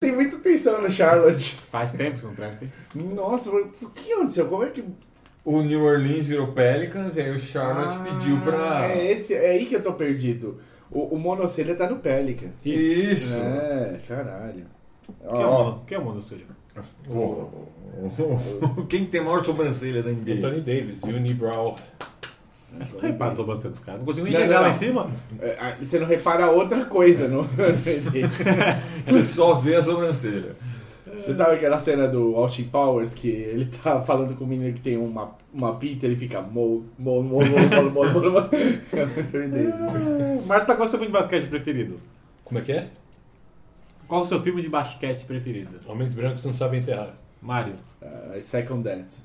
Tem muita atenção no Charlotte. Faz tempo que não presta. Nossa, mas o que aconteceu? Como é que. O New Orleans virou Pelicans e aí o Charlotte Ah, pediu pra. É, esse, é aí que eu tô perdido. O, o Monocelha tá no Pelicans. Isso. É, caralho. Quem é o? Quem é o mono, Cílio? Porra. Quem tem maior sobrancelha da NBA? Anthony Davis, Unibrow. Eu reparo tô bastante dos caras. Não consigo Não, enxergar não, lá não. em cima. é, ah, você não repara outra coisa no. Você só vê a sobrancelha. Você sabe aquela cena do Austin Powers que ele tá falando com o menino que tem uma, uma pinta e ele fica mo, mo, mo, mo, mo, mo, mo, mo. É Davis. Marta, qual é o seu filme de basquete preferido? Como é que é? Qual é o seu filme de basquete preferido? Homens brancos não sabem enterrar. Mário. Uh, second Dance.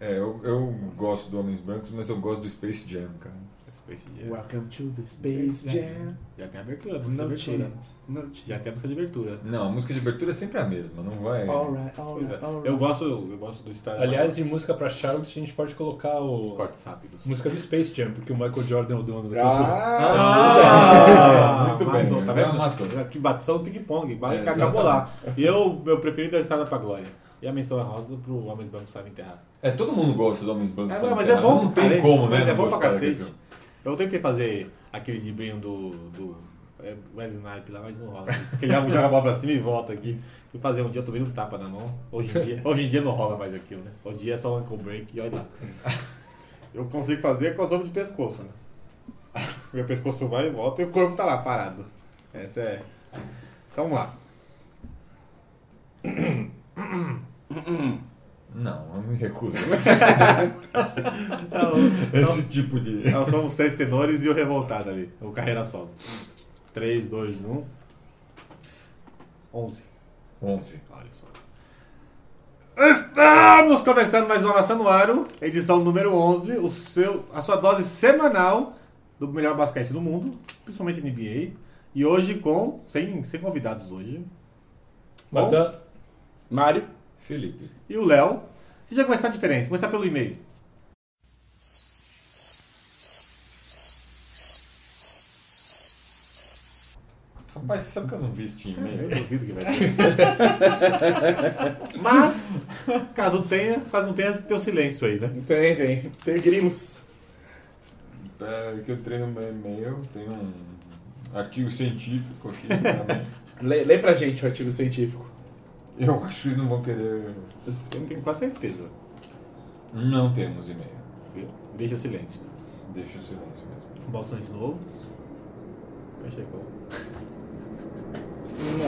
É, eu, eu gosto do Homens Brancos, mas eu gosto do Space Jam, cara. Space Jam. Welcome to the Space Jam. Já tem a abertura, a música de abertura. chance. No chance. Já tem a música de abertura. Não, a música de abertura é sempre a mesma, não vai. Alright, alright, é. alright. Eu gosto, eu gosto do Star Aliás, de música pra Charlotte, a gente pode colocar o. cortes rápidos. Música do Space Jam, porque o Michael Jordan é o dono do clube. Ah, Ah, muito bem, matou, tá vendo? matou. Aqui bateu no ping-pong, vai- É, acabou lá. E eu, meu preferido é a Estrada pra Glória. E a menção é rosa pro Homens Brancos Sabem Enterrar. É, todo mundo gosta do Homens Brancos. É, sabe, mas cara? é bom, Não tem cara, como, né? É bom pra cacete. Eu tentei fazer aquele dibrinho do, do é, Wesley Snipe lá, mas não rola. Porque ele joga a bola pra cima e volta aqui. Fui fazer um dia, eu tomei um tapa na mão. Hoje em dia, hoje em dia não rola mais aquilo, né? Hoje em dia é só ankle break e olha lá. Eu consigo fazer crossover de pescoço, né? Meu pescoço vai e volta e o corpo tá lá parado. Essa é. Então vamos lá. Não, eu me recuso. Então, Esse tipo de. Nós somos três tenores e o revoltado ali. O carreira solo. 3, 2, 1. 11. 11. Olha só. Estamos começando mais uma Nação no Aro, edição número 11, o seu, a sua dose semanal do melhor basquete do mundo, principalmente NBA. E hoje com, sem, sem convidados hoje. Com, Mário. Felipe. e o Léo. A gente vai começar diferente, começar pelo e-mail. Rapaz, você sabe que eu não vi esse Eu e-mail? duvido que vai ter. Mas, caso tenha, caso não tenha, tem o silêncio aí, né? Tem, tem. Tem grimos. É, que eu treino no meu e-mail, tem um artigo científico aqui. né? Lê, lê pra gente o artigo científico. Eu acho que vocês não vão querer. Eu tenho quase certeza. Não temos e-mail. Deixa o silêncio. Deixa o silêncio mesmo. Bota de novo. Fecha aí, pô.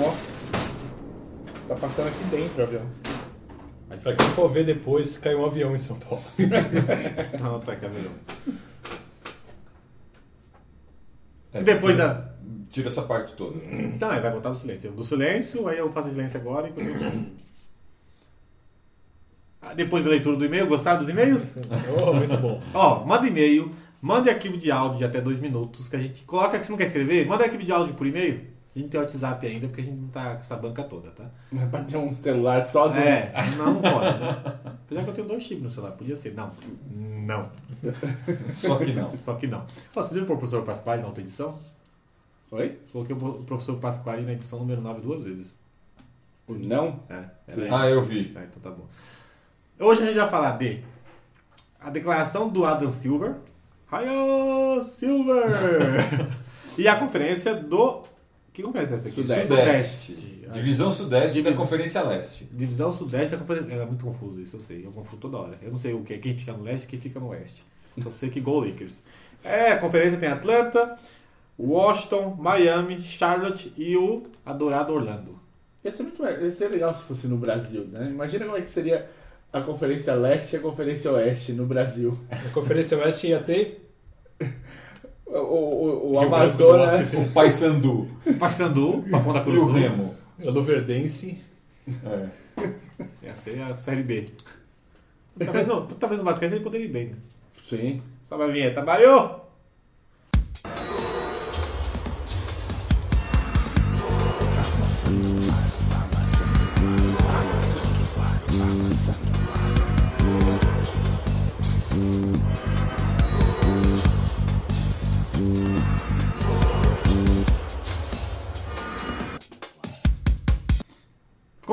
Nossa. Tá passando aqui dentro o avião. Mas pra quem for ver depois, caiu um avião em São Paulo. Não, tá, caminhão. É, Depois tira- da. Tira essa parte toda. Então, vai botar do silêncio. Do silêncio, aí eu faço silêncio agora eu... Ah, Depois da leitura do e-mail, gostaram dos e-mails? Oh, muito bom. Ó, manda e-mail, manda arquivo de áudio de até dois minutos, que a gente coloca que você não quer escrever, manda arquivo de áudio por e-mail. A gente tem o WhatsApp ainda, porque a gente não tá com essa banca toda, tá? É pra ter um celular só do. É, não, não pode. Né? Apesar que eu tenho dois chips no celular, podia ser. Não, não. Só que não. Só que não. Ó, Você viu o professor Pasquale na outra edição? Oi? Coloquei o professor Pasquale na edição número 9 duas vezes. O não? É, é- Ah, eu vi. Ah, então tá bom. Hoje a gente vai falar de a declaração do Adam Silver. Hiya, Silver! e a conferência do. Que conferência é essa aqui? Sudeste. Sudeste. Divisão Sudeste Divisão. da Conferência Leste. Divisão Sudeste da conferência. É muito confuso isso, eu sei. Eu confundo toda hora. Eu não sei o que é quem fica no leste e quem fica no oeste. Só sei que Go Lakers. É, a conferência tem Atlanta, Washington, Miami, Charlotte e o adorado Orlando. Ia ser, muito, ia ser legal se fosse no Brasil, né? Imagina como é que seria a Conferência Leste e a Conferência Oeste no Brasil. Na Conferência Oeste ia ter. O, o, o Amazonas. O Paysandu Paysandu, Papão da e Cruz o Sul. Remo. A Luverdense. É. Essa é a Série B. Talvez no, talvez no basquete ele poderia ir bem, né? Sim. Sobe a vinheta, Mario!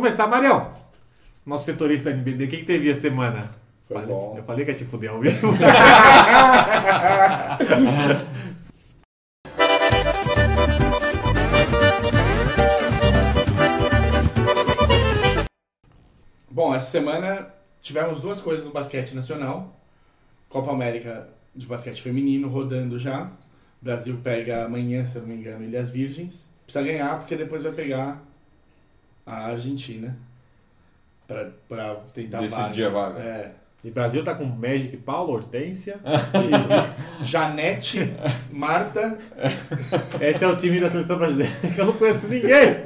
Começar, Marião. Nosso setorista da NBB, o que, que teve a semana? Foi Falei- bom. Eu falei que ia te fuder ao vivo. Bom, essa semana tivemos duas coisas no basquete nacional. Copa América de basquete feminino rodando já. O Brasil pega amanhã, se eu não me engano, Ilhas Virgens. Precisa ganhar porque depois vai pegar a Argentina pra, pra tentar Decidir a vaga. É. E Brasil tá com Magic, Paulo, Hortência. Janete, Marta, Esse é o time da seleção brasileira que eu não conheço ninguém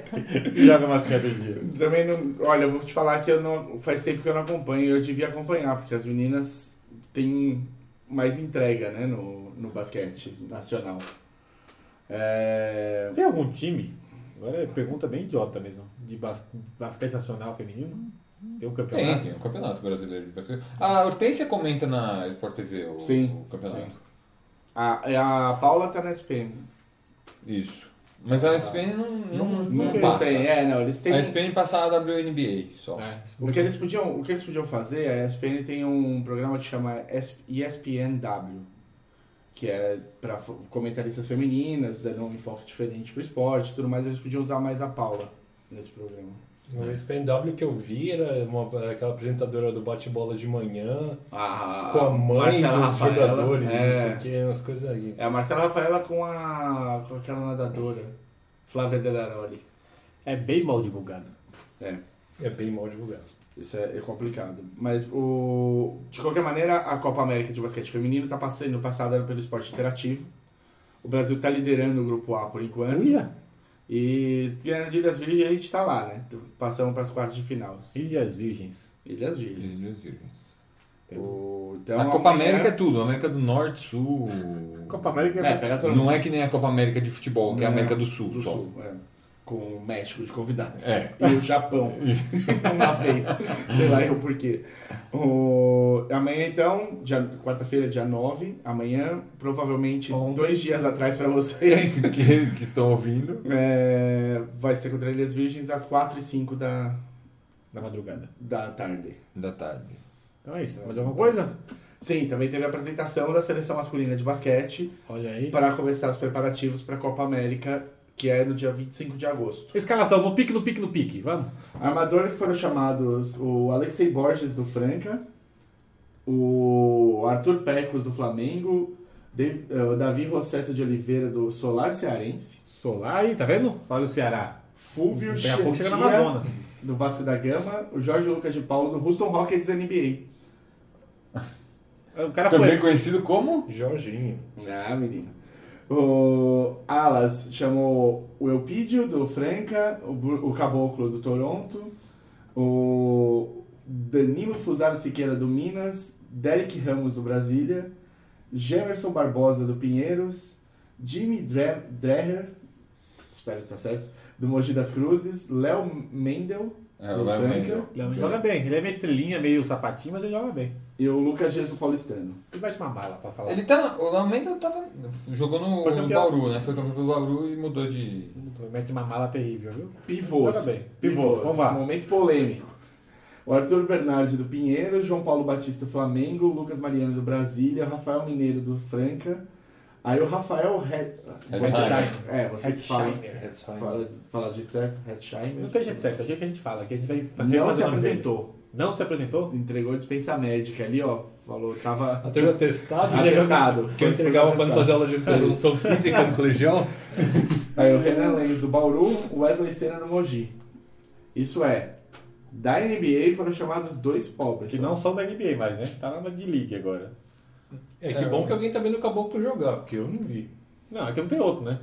que joga basquete hoje em dia. Também não. Olha, eu vou te falar que eu não. Faz tempo que eu não acompanho, eu devia acompanhar, porque as meninas têm mais entrega, né, no, no basquete nacional. É, Tem algum time? Agora é pergunta bem idiota mesmo. De bas- basquete nacional feminino? Tem um Tem, campeonato? tem um campeonato brasileiro de basquete. A Hortência comenta na Sport TV o, Sim, o campeonato. a, a Paula tá na SPM. Isso. Mas a SPN não, não, não, não passa. tem, é, não, eles têm. A SPN passa a WNBA só. É. O que eles podiam, o que eles podiam fazer, a ESPN tem um programa que chama ESPNW, que é para comentaristas femininas, dando um enfoque diferente pro esporte, e tudo mais, eles podiam usar mais a Paula nesse programa. O SPNW que eu vi era uma, aquela apresentadora do bate-bola de manhã A, com a mãe Marcela dos Rafaela, jogadores, não sei é, o que, umas coisas aí. é a Marcela Rafaela com a com aquela nadadora, Flávia Delaroli. É bem mal divulgado. É. É bem mal divulgado. Isso é, é complicado. Mas, o, de qualquer maneira, a Copa América de basquete feminino está passando, passada pelo esporte interativo. O Brasil está liderando o grupo A por enquanto. Uia! E ganhando de Ilhas Virgens, a gente está lá, né? Passamos para as quartas de final. Ilhas Virgens. Ilhas Virgens. Ilhas Virgens. O, então, a Copa amanhã- América é tudo. América do Norte, Sul. Copa América É, pega todo Não mundo é que nem a Copa América de futebol, que é a América do Sul do só. Sul. é. Com o México de convidado. É. E o Japão. Uma vez. Sei lá eu por quê. O... Amanhã, então, dia- quarta-feira, dia 9. Amanhã, provavelmente Ontem. dois dias atrás para vocês. Esse que que estão ouvindo. É, vai ser contra Ilhas Virgens às 4 e 5 da, na madrugada. da tarde. Da tarde. Então é isso. Mais alguma coisa? Sim, também teve a apresentação da seleção masculina de basquete Olha aí. para começar os preparativos para a Copa América, que é no dia 25 de agosto. Escalação, no pique, no pique, no pique. Vamos. Armadores foram chamados o Alexei Borges do Franca, o Arthur Pecos do Flamengo, eh, o Davi Rosseto de Oliveira do Solar Cearense, Solar aí, tá vendo? Olha o Ceará. Na Chantia Amazonas. do Vasco da Gama, o Jorge Lucas de Paulo do Houston Rockets NBA. O cara Também foi. conhecido como Jorginho. Ah, menino. O Alas chamou o Elpidio do Franca, o, o Caboclo do Toronto, o Danilo Fusaro Siqueira do Minas, Derek Ramos do Brasília, Gemerson Barbosa do Pinheiros, Jimmy Dre- Dreher, espero que tá certo, do Mogi das Cruzes, Léo Mendel É, do o Léo Franca Mendel. Ele joga bem. Ele é meio estrelinha, meio sapatinho, mas ele joga bem. E o Lucas Dias do Paulistano. Ele vai te uma mala pra falar. Ele tá. O Léo Mendel tava. Jogou no, Foi no campeão. Bauru, né? Foi campeão pelo Bauru e mudou de. Mete uma mala terrível, viu? Pivôs. Joga bem. Pivôs, vamos lá. Momento polêmico. O Arthur Bernardi do Pinheiro, João Paulo Batista do Flamengo, Lucas Mariano do Brasília, Rafael Mineiro do Franca. Aí o Rafael Red... Hetzheimer. É, vocês falam. Fala, fala do jeito certo? Hetzheimer. Não tem jeito certo, é o jeito que a gente fala. Aqui a gente vai Não se apresentou. Não se apresentou? Entregou dispensa médica ali, ó. Falou, tava Até o atestado. atestado. Que eu entregava quando fazia aula de educação física no colegial. Aí o Renan Lemos do Bauru, o Wesley Senna do Mogi. Isso é, da NBA foram chamados dois pobres. Que não são da NBA mais, né? Tá na de League agora. É que bom que alguém tá vendo o Caboclo jogar, porque eu não vi. Não, aqui não tem outro, né?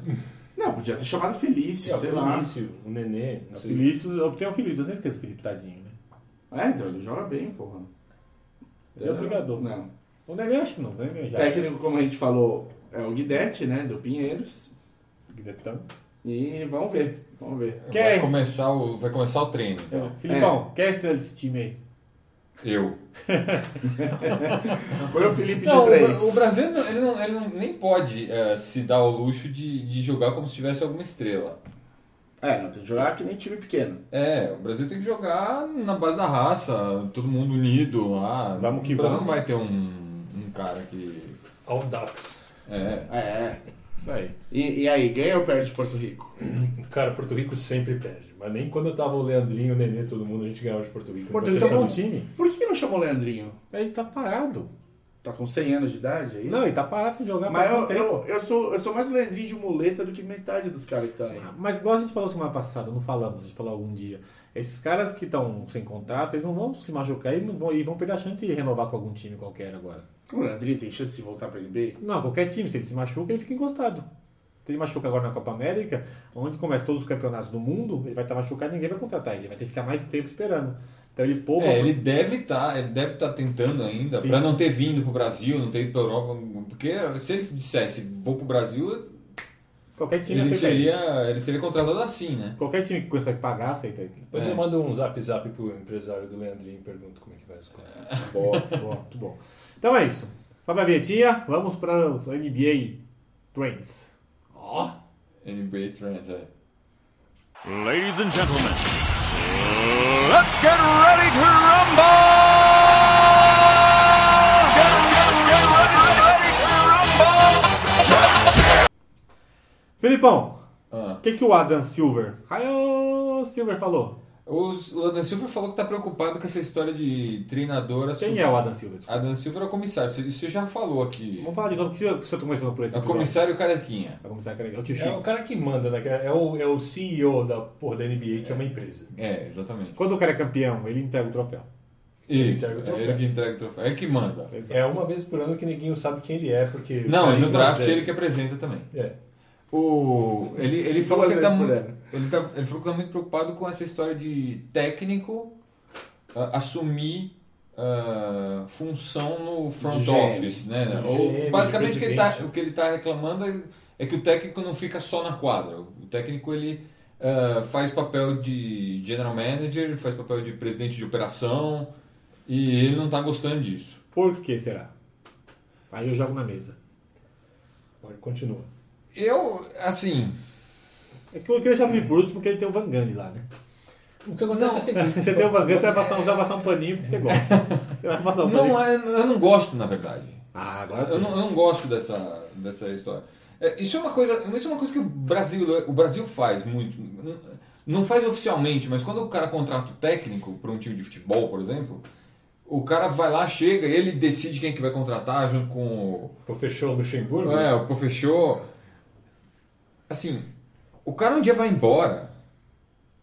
Não, podia ter chamado Felício, É, o sei lá. Felício, o Nenê, não O sei. Vinícius, eu tenho o Felipe, eu nem esqueço o Felipe, tadinho? É, então ele joga bem, porra. Ele é obrigador. Não. O Nenê acho que não, o Nenê já. Técnico, como a gente falou, é o Guidetti, né, do Pinheiros. Guidetão. E vamos ver, vamos ver. Quem Vai é? começar o, vai começar o treino. Então. Filipão, quem é a estrela desse time aí? Eu. Foi o Felipe de Não, três. o, o Brasil não- ele, não, ele não- nem pode eh, se dar o luxo de, de jogar como se tivesse alguma estrela. É, não, tem que jogar que nem time pequeno. É, o Brasil tem que jogar na base da raça, todo mundo unido lá. Vamos que o Brasil vamos. não vai ter um, um cara que. Audax. É. É, isso aí. E, e aí, ganha ou perde Porto Rico? Cara, Porto Rico sempre perde. Mas nem quando tava o Leandrinho, o Nenê, todo mundo, a gente ganhava de Porto Rico. Porto Rico é um bom time. Por que não chamou o Leandrinho? Ele tá parado. Tá com 100 anos de idade, é isso? Não, ele tá parado de jogar Mas faz eu, um tempo. eu, eu, sou, eu sou mais Leandrinho de muleta do que metade dos caras que tá aí. Mas igual a gente falou semana passada, não falamos, a gente falou algum dia. Esses caras que estão sem contrato, eles não vão se machucar e, não vão, e vão perder a chance de renovar com algum time qualquer agora. O Leandrinho tem chance de voltar pra NBA? Não, qualquer time, se ele se machuca, ele fica encostado. Se ele machuca agora na Copa América, onde começa todos os campeonatos do mundo, ele vai estar machucado e ninguém vai contratar ele. Vai ter que ficar mais tempo esperando. Então ele poupa. É, ele deve estar, ele deve estar tentando ainda, pra não ter vindo pro Brasil, não ter ido pra Europa, porque se ele dissesse vou pro Brasil, Qualquer time ele seria, ele seria contratado assim, né? Qualquer time que consegue pagar, aceita ele. Depois É. eu mando um zap zap pro empresário do Leandrinho e pergunto como é que vai as coisas. Boa, boa, muito bom. Então é isso. Sobe a vinhetinha, vamos para o NBA Trends. Ó, NBA Trends, é. Ladies and gentlemen, let's get ready to rumble! Get, get, get ready, ready to rumble! Felipão, Ah. o que, que o Adam Silver, Raio Silver falou? Os- o Adam Silver falou que tá preocupado com essa história de treinadora. Quem é o Adam Silver? Desculpa. Adam Silver é o comissário, você- você já falou aqui. Vamos falar de novo, porque se eu estou começando por esse É o comissário Carequinha. É o comissário que é. O tio É o cara que manda, né? que É o, é o CEO da, porra, da NBA, que é uma empresa. É, exatamente. Quando o cara é campeão, ele entrega o troféu. Isso, entrega o é ele que entrega o troféu. É que manda. É uma vez por ano que ninguém sabe quem ele é, porque. Não, e no draft zero. ele que apresenta também. É. O, ele, ele, falou que ele, tá, muito- ele, tá, ele falou que tá muito preocupado com essa história de técnico ah, assumir ah, função no front GM. office, né? Ou, basicamente o que, ele tá, o que ele está reclamando é, é que o técnico não fica só na quadra. O técnico ele ah, faz papel de general manager, faz papel de presidente de operação e ele não está gostando disso. Por que será? Aí eu jogo na mesa. Pode, continua. Eu, assim, É que eu queria por último porque ele tem o Van Gundy lá, né? O que acontece é o seguinte. Você tem o Van Gundy, você vai passar, você vai passar um paninho porque você gosta. Você vai passar um paninho. não, é- eu não gosto, na verdade. Ah, agora Eu sim. não, eu não gosto dessa, dessa história. É, isso é uma coisa, isso é uma coisa que o Brasil, o Brasil faz muito. Não- Não faz oficialmente, mas quando o cara contrata o técnico para um time de futebol, por exemplo, o cara vai lá, chega, ele decide quem que vai contratar junto com o, o Luxemburgo? é, o professor. Assim, o cara um dia vai embora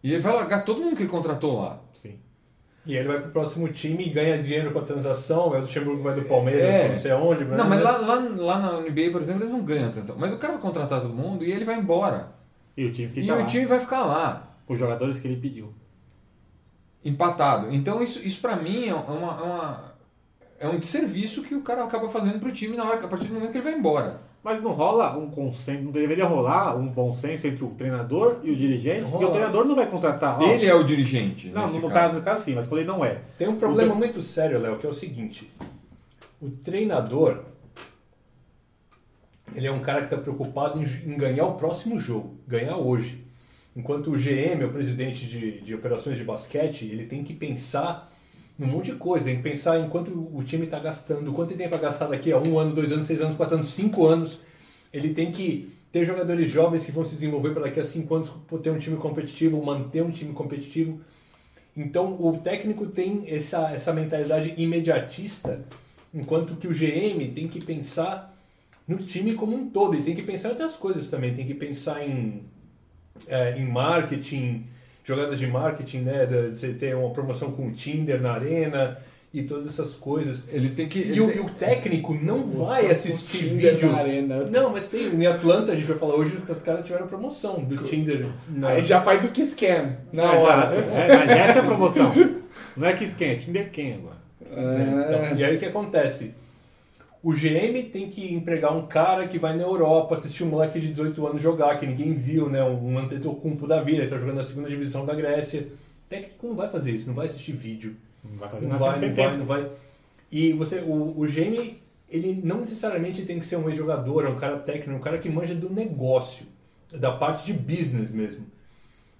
e ele vai largar todo mundo que ele contratou lá. Sim. E ele vai pro próximo time e ganha dinheiro com a transação, vai o Luxemburgo vai do Palmeiras, É. não sei aonde. Não, mas lá, lá, lá na NBA, por exemplo, eles não ganham a transação. Mas o cara vai contratar todo mundo e ele vai embora. E o time e fica o lá. time vai ficar lá. Os jogadores que ele pediu. empatado. Então isso, isso para mim é uma, é uma- é um desserviço que o cara acaba fazendo pro time na hora, a partir do momento que ele vai embora. Mas não rola um consenso, não deveria rolar um bom senso entre o treinador e o dirigente, porque o treinador não vai contratar. ó, Ele é o dirigente. Não, no caso. caso, no caso sim, mas quando ele não é. Tem um problema O muito sério, Léo, que é o seguinte: o treinador ele é um cara que está preocupado em, em ganhar o próximo jogo, ganhar hoje. Enquanto o GM, o presidente de, de operações de basquete, ele tem que pensar num monte de coisa, tem que pensar em quanto o time está gastando, quanto ele tem para gastar daqui a um ano, dois anos, seis anos, quatro anos, cinco anos. Ele tem que ter jogadores jovens que vão se desenvolver para daqui a cinco anos ter um time competitivo, manter um time competitivo. Então o técnico tem essa, essa mentalidade imediatista, enquanto que o GM tem que pensar no time como um todo. Ele tem que pensar em outras coisas também. Tem que pensar em, é, em marketing, jogadas de marketing, né? De você ter uma promoção com o Tinder na arena e todas essas coisas. Ele tem que. E o, tem- e o técnico não vai assistir vídeo. na arena. Não, mas tem. Em Atlanta, a gente vai falar hoje que os caras tiveram promoção do Tinder. Na... Aí já faz o Kiss Cam na Exato. hora. É, mas essa é a promoção. Não é que quem, é Tinder quem agora. Então, e aí o que acontece? O GM tem que empregar um cara que vai na Europa assistir um moleque de 18 anos jogar, que ninguém viu, né? Um Antetokounmpo da vida, que tá jogando na segunda divisão da Grécia. O técnico não vai fazer isso, não vai assistir vídeo. Não vai fazer Não vai, não vai, não vai. E você, o, o GM, ele não necessariamente tem que ser um ex-jogador, é um cara técnico, um cara que manja do negócio, da parte de business mesmo.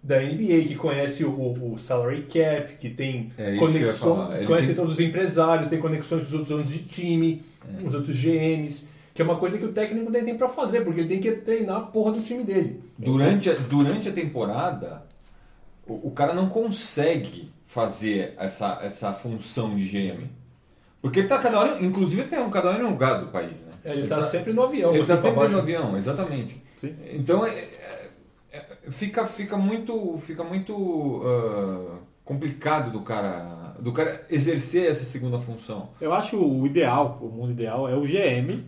Da NBA, que conhece o, o- o salary cap, que tem É que conexão. Ele conhece tem- todos os empresários, tem conexões com os outros donos de time, É. os outros GMs, que é uma coisa que o técnico nem tem pra fazer, porque ele tem que treinar a porra do time dele. Durante a, durante a temporada, o, o cara não consegue fazer essa, essa função de GM. Porque ele tá cada hora, inclusive ele tá cada hora em um lugar do país, né? Ele, tá, sempre no avião. Ele tá assim, pra sempre no baixo. avião, exatamente. Sim. Então é- é- é- fica, fica muito, fica muito ah, complicado do cara, do cara exercer essa segunda função. Eu acho que o ideal, o mundo ideal, é o GM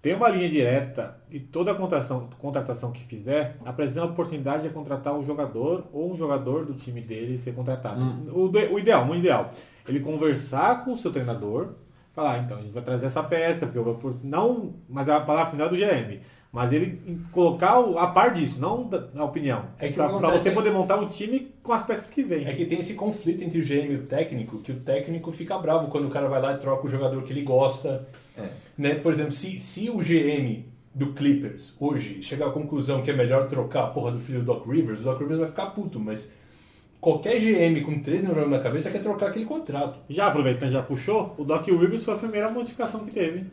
ter uma linha direta e toda a contratação, contratação que fizer apresenta a oportunidade de contratar o jogador ou um jogador do time dele ser contratado. O, de- o ideal, o mundo ideal, ele conversar com o seu treinador, falar, ah, então a gente vai trazer essa peça, porque eu vou não, mas a palavra final é do GM. Mas ele colocar o- a par disso, não a opinião. É acontece você é- poder montar o time com as peças que vêm. É que tem esse conflito entre o GM e o técnico, que o técnico fica bravo quando o cara vai lá e troca o jogador que ele gosta. É. Né? Por exemplo, se, se o GM do Clippers hoje chegar à conclusão que é melhor trocar a porra do filho do Doc Rivers, o Doc Rivers vai ficar puto, mas qualquer GM com três neurônios na cabeça quer trocar aquele contrato. Já aproveitando, já puxou, o Doc Rivers foi a primeira modificação que teve.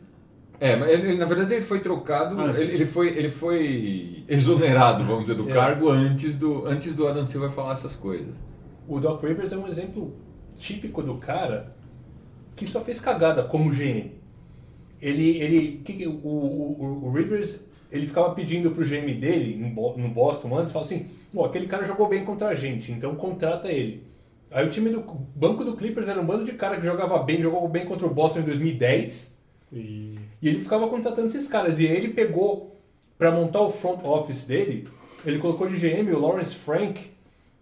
É, mas ele, na verdade ele foi trocado, ele, ele foi, ele foi exonerado, vamos dizer, do É. cargo antes do, antes do Adam Silva falar essas coisas. O Doc Rivers é um exemplo típico do cara que só fez cagada como GM. Ele, ele, que o, o, o Rivers, ele ficava pedindo pro GM dele no Bo- no Boston antes, falava assim, "Ó, aquele cara jogou bem contra a gente, então contrata ele. Aí o time do banco do Clippers era um bando de cara que jogava bem, jogou bem contra o Boston em 2010. E E ele ficava contratando esses caras. E aí ele pegou, pra montar o front office dele, ele colocou de GM o Lawrence Frank,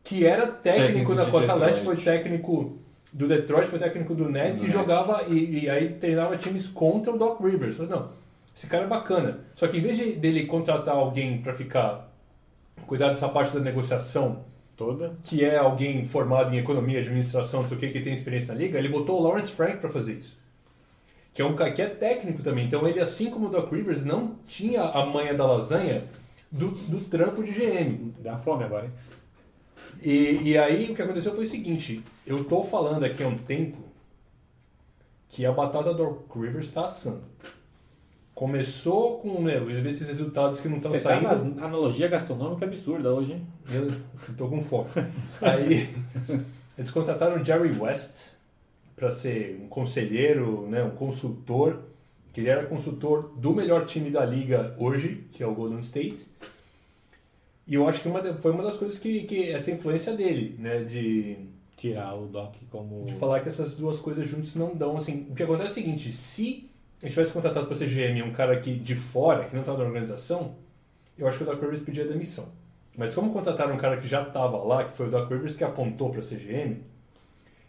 que era técnico, Técnico na de Costa Detroit. Leste, foi técnico do Detroit, foi técnico do Nets Do e Nets. jogava, e, e aí treinava times contra o Doc Rivers. Falei, não, esse cara é bacana. Só que em vez de, dele contratar alguém pra ficar, cuidar dessa parte da negociação, toda. que é alguém formado em economia, administração, não sei o que, que tem experiência na liga, ele botou o Lawrence Frank para fazer isso. Que é um cara que é técnico também. Então ele, assim como o Doc Rivers, não tinha a manha da lasanha do, do trampo de GM. Dá fome agora, hein? E, e aí o que aconteceu foi o seguinte, eu tô falando aqui há um tempo que a batata do Doc Rivers está assando. Começou com né, esses resultados que não estão tá saindo. na analogia gastronômica absurda hoje, hein? Eu tô com fome. Aí eles contrataram o Jerry West para ser um conselheiro, né, um consultor, que ele era consultor do melhor time da liga hoje, que é o Golden State. E eu acho que uma, foi uma das coisas que, que essa influência dele, né, de, Tirar o Doc como. de falar que essas duas coisas juntas não dão assim. O que acontece é o seguinte, se a gente tivesse contratado para ser GM um cara aqui de fora, que não estava na organização, eu acho que o Doc Rivers pedia demissão. Mas como contrataram um cara que já estava lá, que foi o Doc Rivers que apontou para ser GM,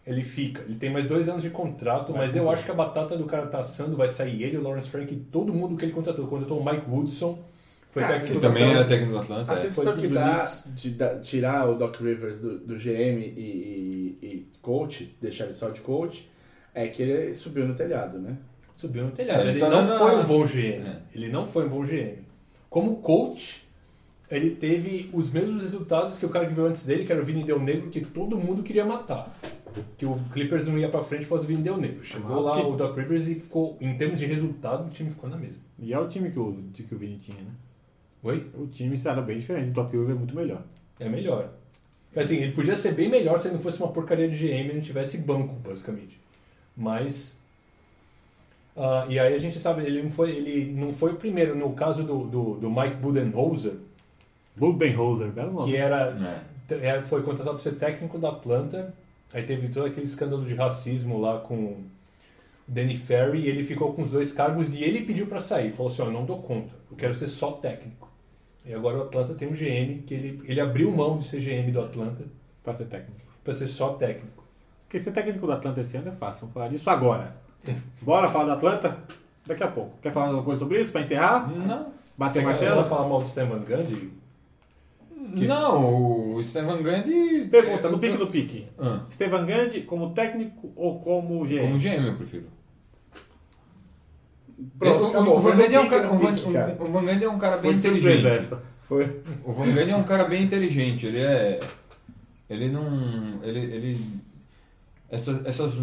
ele fica. Ele tem mais dois anos de contrato, Vai mas eu acho que a batata do cara tá assando, vai sair ele, o Lawrence Frank e todo mundo que ele contratou. Contratou o Mike Woodson, foi Ah, técnico Que do também é técnico do Atlanta. A é. sensação foi que dá de da- tirar o Doc Rivers do, do GM e, e- e coach, deixar ele só de coach, é que ele subiu no telhado, né? Subiu no telhado. É, ele ele tá não dando foi um bom GM. É. Ele não foi um bom GM. Como coach, ele teve os mesmos resultados que o cara que veio antes dele, que era o Vini Del Negro, que todo mundo queria matar. Que o Clippers não ia pra frente após o Vini Del Negro. Chegou Ah, lá time. o Doc Rivers e ficou, em termos de resultado, o time ficou na mesma. E é o time que o, que o Vini tinha, né? Oi? O time era bem diferente. O Doc Rivers é muito melhor. É melhor. Assim, ele podia ser bem melhor se ele não fosse uma porcaria de GM e não tivesse banco, basicamente. Mas. ah, e aí a gente sabe, ele não foi, ele não foi o primeiro. No caso do, do, do Mike Budenholzer, Budenholzer, belo nome. que era, É. é, foi contratado para ser técnico da Atlanta. Aí teve todo aquele escândalo de racismo lá com o Danny Ferry. E ele ficou com os dois cargos e ele pediu para sair. Falou assim: ó, eu não dou conta, eu quero ser só técnico. E agora o Atlanta tem um GM, que ele, ele abriu mão de ser GM do Atlanta Pra ser técnico. para ser só técnico. Porque ser técnico do Atlanta esse ano é fácil. Vamos falar disso agora. Bora falar do Atlanta? Daqui a pouco. Quer falar alguma coisa sobre isso pra encerrar? Não. Bater Você o quer martelo? falar mal do Steven Gandhi? Não, o Steven Gandhi. Pergunta, no pique do pique. Ah, Stevan Gandhi como técnico ou como GM? como GM, eu prefiro. Pronto, o, o, Van Gundy é um cara, o Van- pique, cara. o- o Van Gundy é um cara bem Foi inteligente. essa. Foi. O Van Gundy é um cara bem inteligente. Ele é. Ele não. Ele. ele essas, essas,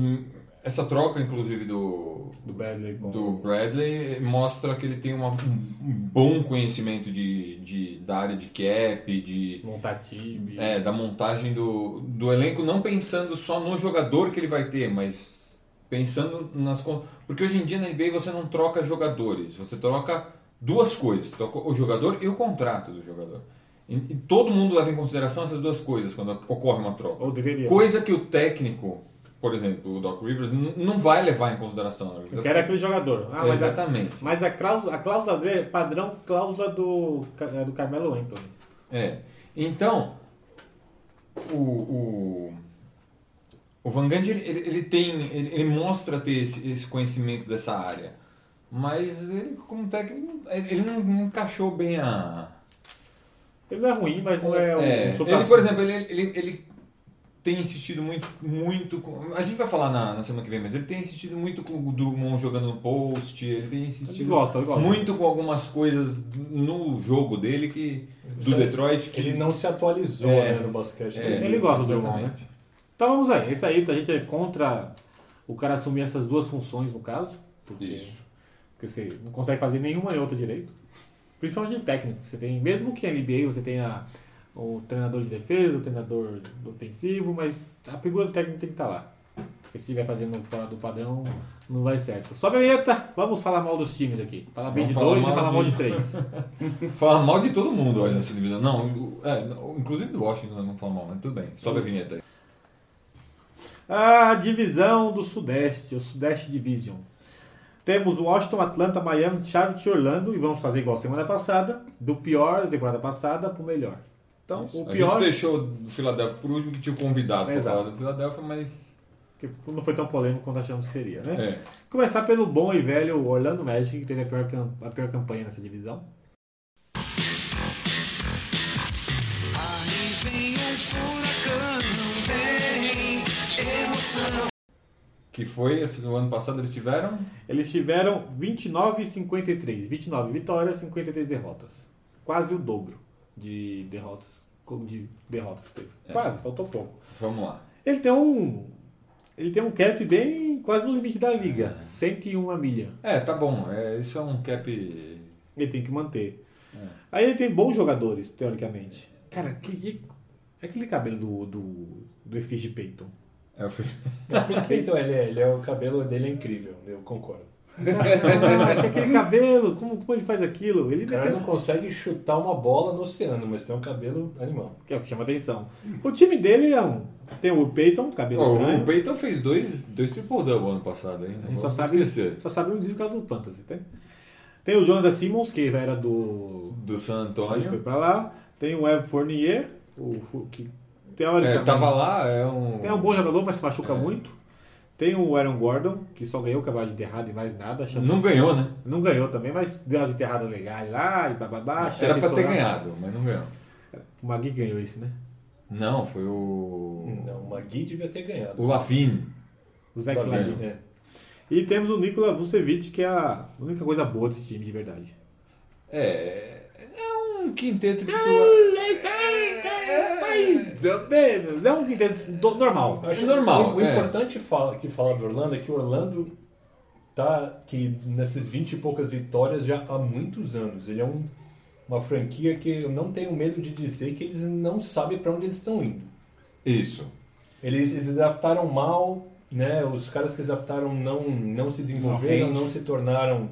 essa troca, inclusive, do, Do Bradley com do Bradley mostra que ele tem uma- um bom conhecimento de, de, da área de cap, de, montar time. é, da montagem do, do elenco, não pensando só no jogador que ele vai ter, mas pensando nas. Porque hoje em dia na NBA você não troca jogadores, você troca duas coisas: troca o jogador e o contrato do jogador. E, e todo mundo leva em consideração essas duas coisas quando ocorre uma troca. Ou deveria. Coisa que o técnico, por exemplo, o Doc Rivers, não vai levar em consideração. Eu quero aquele jogador. Ah, mas a, Exatamente. mas a cláusula, a cláusula dele é padrão cláusula do, do Carmelo Anthony. É. Então, o, o, o Van Gundy, ele, ele, tem, ele, ele mostra ter esse, esse conhecimento dessa área. Mas ele, como técnico, ele não, não encaixou bem a... Ele não é ruim, mas não é, um É, ele, por exemplo, ele, ele, ele tem insistido muito, muito com, a gente vai falar na, na semana que vem, mas ele tem insistido muito com o Drummond jogando no post, ele tem insistido Ele gosta, ele gosta. muito com algumas coisas no jogo dele que do Sabe, Detroit que Ele não se atualizou É. né, no basquete. É, dele. Ele gosta do. Drummond, né? Então vamos aí. Isso aí, a gente é contra o cara assumir essas duas funções, no caso. Porque, Isso. porque você não consegue fazer nenhuma nem outra direito. Principalmente de técnico. Você tem, mesmo que na NBA você tenha o treinador de defesa, o treinador do ofensivo, mas a figura do técnico tem que estar lá. Porque se estiver fazendo fora do padrão, não vai certo. Sobe a vinheta, vamos falar mal dos times aqui. Falar bem de falar dois e falar mal de três. Fala mal de todo mundo hoje nessa divisão. Não, o- é, inclusive do Washington não fala mal, mas tudo bem. Sobe a vinheta aí. A divisão do Sudeste, o Sudeste Division. Temos o Washington, Atlanta, Miami, Charlotte e Orlando. E vamos fazer igual semana passada, do pior da temporada passada pro melhor. Então, o A pior, gente deixou o Philadelphia por último que tinha convidado para falar do Philadelphia, mas. que não foi tão polêmico quanto achamos que seria, né? É. Começar pelo bom e velho Orlando Magic, que teve a pior, a pior campanha nessa divisão. Que foi, esse, no ano passado eles tiveram. Eles tiveram 29 e 53. 29 vitórias, 53 derrotas. Quase o dobro de derrotas. como De derrotas que teve. É. Quase, faltou pouco. Vamos lá. Ele tem um. Ele tem um cap bem quase no limite da liga. 101 milha. É, tá bom. É, isso é um cap. Ele tem que manter. É. Aí ele tem bons jogadores, teoricamente. Cara, que, é aquele cabelo do, do, do Efigi Payton. É, o Phil Clayton, ele, é- ele é, o cabelo dele é incrível, eu concordo. Aquele cabelo, como, como ele faz aquilo? Ele O cara não consegue chutar uma bola no oceano, mas tem um cabelo animal. Que é o que chama atenção. O time dele é um. Tem o Peyton, cabelo Pô, estranho. o Peyton fez dois, dois triple-double ano passado, hein? A Não gente só sabe, esquecer. só sabe um disco do Fantasy, tem? Tem o Jonathan Simmons, que era do. Do San Ele Antonio. foi pra lá. Tem o Evan Fournier, o, que É, teoricamente tava lá, é um. é um bom jogador, mas se machuca É. muito. Tem o Aaron Gordon, que só ganhou cavalo de enterrado e mais nada. Não ganhou, né? Não ganhou também, mas deu umas enterradas legais lá e bababá. Era pra ter ganhado, mas não ganhou. O Magui ganhou esse, né? Não, foi o. Não, o Magui devia ter ganhado. O Lafine. O Zé Tá bem. É. E temos o Nikola Vucevic, que é a única coisa boa desse time, de verdade. É. É um quinteto titular. Meu Deus, é um quinteto normal. Eu acho É normal, O, o é. importante fala, que fala do Orlando é que o Orlando tá que nessas 20 e poucas vitórias já há muitos anos. Ele é um, uma franquia que eu não tenho medo de dizer que eles não sabem para onde eles estão indo. Isso. Eles, eles draftaram mal, né? Os caras que eles draftaram não, não se desenvolveram, Não não, se tornaram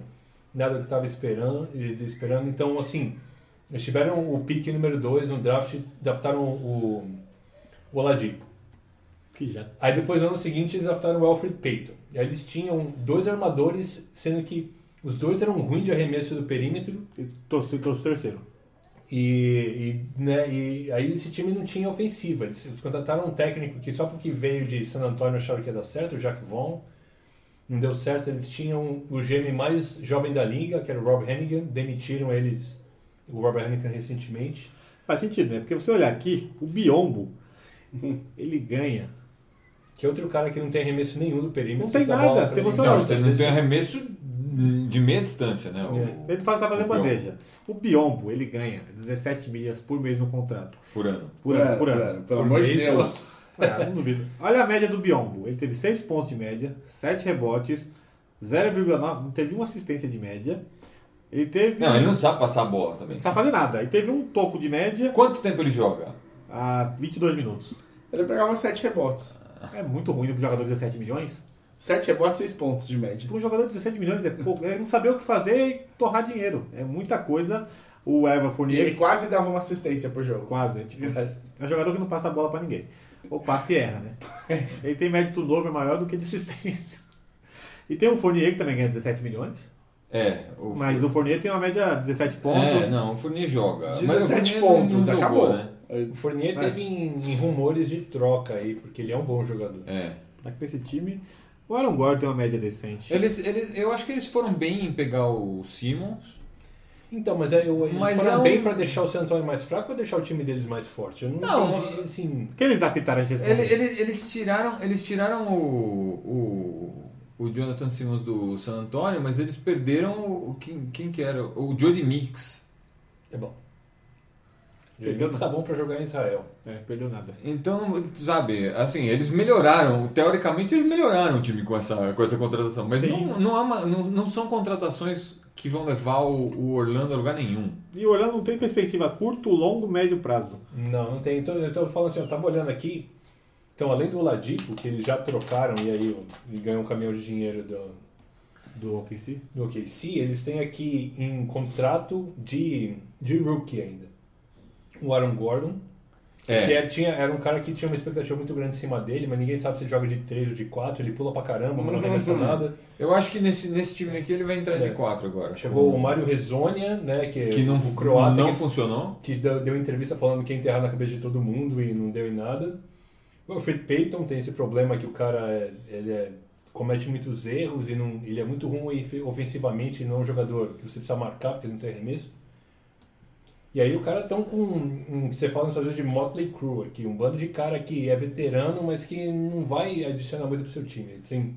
nada do que estava esperando, eles esperando. Então, assim, eles tiveram o pique número 2 no draft, draftaram o, o Oladipo. Já Aí depois no ano seguinte eles draftaram o Alfred Payton. E aí eles tinham dois armadores, sendo que os dois eram ruins de arremesso do perímetro. e trouxe, trouxe o terceiro. E, e, né, e aí esse time não tinha ofensiva. Eles, eles contrataram um técnico que só porque veio de San Antonio acharam que ia dar certo, o Jacques Vaughn. Não deu certo, eles tinham o GM mais jovem da liga, que era o Rob Hennigan. Demitiram eles, o Rob Hennigan recentemente. Faz sentido, né? Porque você olhar aqui, o Biombo, ele ganha. Que é outro cara que não tem arremesso nenhum do perímetro. Não tem nada, se você olhar- Não, você não tem arremesso de meia distância, né? O- É. Ele faz, tá fazendo bandeja. O Biombo, ele ganha 17 milhas por mês no contrato. Por ano. Por ano, por ano. Pelo Por amor de mês, Deus. É, não duvido. Olha a média do Biombo. Ele teve 6 pontos de média, 7 rebotes, 0,9. Não teve uma assistência de média. Ele teve. Não, ele não sabe passar a bola também. não sabe fazer nada. Ele teve um toco de média Quanto tempo ele joga? a 22 minutos. Ele pegava 7 rebotes. É muito ruim para um jogador de 17 milhões. 7 rebotes, 6 pontos de média. Para um jogador de 17 milhões é pouco. É não saber o que fazer e torrar dinheiro. É muita coisa. O Eva E ele Fournier. quase dava uma assistência por jogo. Quase, né? Tipo, é um jogador que não passa a bola para ninguém. Ou passa e erra, né? Ele tem média de turnover maior do que de assistência. E tem o Fournier que também ganha 17 milhões. É, o Mas o Fournier tem uma média de 17 pontos. É, não, o Fournier joga. Mas o 17 Fournier não- pontos, não jogou, acabou. né? O Fournier É. teve em, em rumores de troca aí, porque ele é um bom jogador. É. Aqui nesse time, o Aaron Gordon tem uma média decente. Eles, eles, eu acho que eles foram bem em pegar o Simmons. Então, mas é, eu, eles Mas foram é um- bem pra deixar o San Antonio mais fraco ou deixar o time deles mais forte? Eu não, Não, entendi, assim... que eles afetaram a gente Ele- ele- eles tiraram, eles tiraram o, o, o Jonathan Simmons do San Antonio, mas eles perderam o quem, quem que era? O Jody Mix. É bom. Perdeu tá bom pra jogar em Israel. É, perdeu nada. Então, sabe, assim, eles melhoraram, teoricamente eles melhoraram o time com essa, com essa contratação, mas não, não, há uma- não, não são contratações que vão levar o, o Orlando a lugar nenhum. E o Orlando não tem perspectiva curto, longo, médio prazo. Não, não tem. Então, eu tô falando assim, eu tava olhando aqui. Então, além do Oladipo, que eles já trocaram e aí ele ganhou um caminhão de dinheiro do, Do OKC. do OKC, eles têm aqui em contrato de, de rookie ainda. O Aaron Gordon, É. que era, tinha, era um cara que tinha uma expectativa muito grande em cima dele, mas ninguém sabe se ele joga de 3 ou de 4, ele pula pra caramba, mas não arremessa nada. Eu acho que nesse, nesse time aqui ele vai entrar É. de 4 agora. Chegou o Mário Rezonia, né, que, que não, o croata não que funcionou. que deu, deu entrevista falando que ia enterrar na cabeça de todo mundo e não deu em nada. O Alfred Payton tem esse problema que o cara é, ele é- comete muitos erros e não, ele é muito ruim ofensivamente não é um jogador que você precisa marcar porque não tem arremesso. E aí o cara tão com um, que você fala nos Estados de Motley Crue aqui, um bando de cara que é veterano, mas que não vai adicionar muito pro seu time. Tem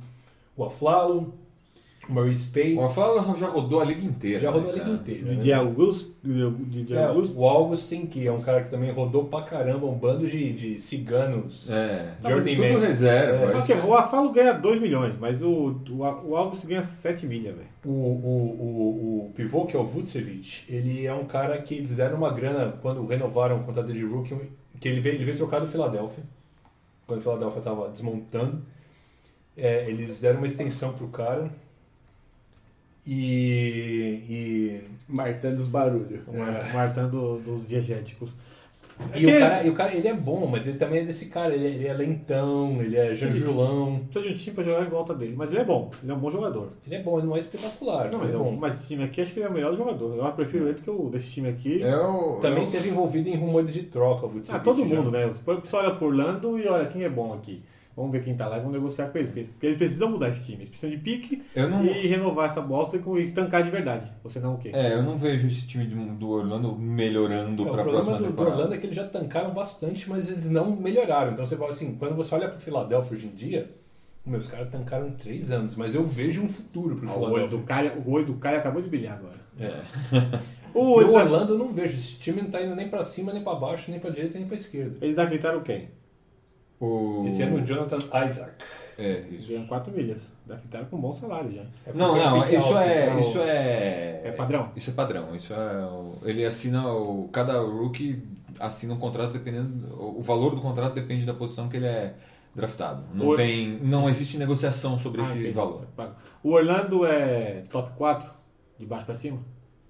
o Aflalo, Maurice Pates, O Afala já rodou a liga inteira. já rodou a né, liga cara? inteira. né? DJ Augusto. DJ É, Augusto. o Augustin, que é um cara que também rodou pra caramba, um bando de, de ciganos. É, Journeyman. tudo reserva. É. Ok, o Afalo ganha 2 milhões, mas o, o, o Augusto ganha 7 milhas, velho. O, o, o, o pivô, que é o Vucevic, ele é um cara que eles deram uma grana quando renovaram o contrato de rookie, que ele veio, ele veio trocar do Philadelphia, quando o Philadelphia estava desmontando. É, eles deram uma extensão pro cara. E, e, Martando os barulhos. É, Martando dos diegéticos. É e que o, cara, e o cara, ele é bom, mas ele também é desse cara, ele é, ele é lentão, ele é janjulão. Precisa de um time pra jogar em volta dele, mas ele é bom, ele é um bom jogador. Ele é bom, ele não é espetacular, Não, mas é é bom. mas esse time aqui acho que ele é o melhor jogador. Eu prefiro ele do que o desse time aqui. É o, Também é o- teve envolvido em rumores de troca. o Ah, todo já. mundo, né? O pessoal olha por Orlando e olha quem é bom aqui. Vamos ver quem tá lá e vamos negociar com eles. Porque eles- porque eles precisam mudar esse time. Eles precisam de pique Eu não, e renovar essa bosta e e tancar de verdade. Você não o quê? é, eu não vejo esse time do, do Orlando melhorando É, o para a problema próxima do, do temporada. Orlando é que eles já tancaram bastante, mas eles não melhoraram. Então você fala assim, quando você olha pro Philadelphia hoje em dia, meus caras tancaram três anos, mas eu vejo um futuro pro Ah, o, olho Philadelphia. do Caio, o olho do Caio acabou de brilhar agora. É. O, o Orlando eu não vejo. Esse time não tá indo nem pra cima, nem pra baixo, nem pra direita, nem pra esquerda. eles afetaram quem? O... Esse ano o Jonathan Isaac. É, isso. ganham 4 milhas. Afetaram com um bom salário já. É Não, não, isso é, é o- isso é... É padrão? Isso é padrão. Isso é... o- Ele assina... O, cada rookie assina um contrato dependendo... O valor do contrato depende da posição que ele é draftado. Não, O- tem, não existe negociação sobre Ah, esse entendi. valor. O Orlando é top 4? De baixo pra cima?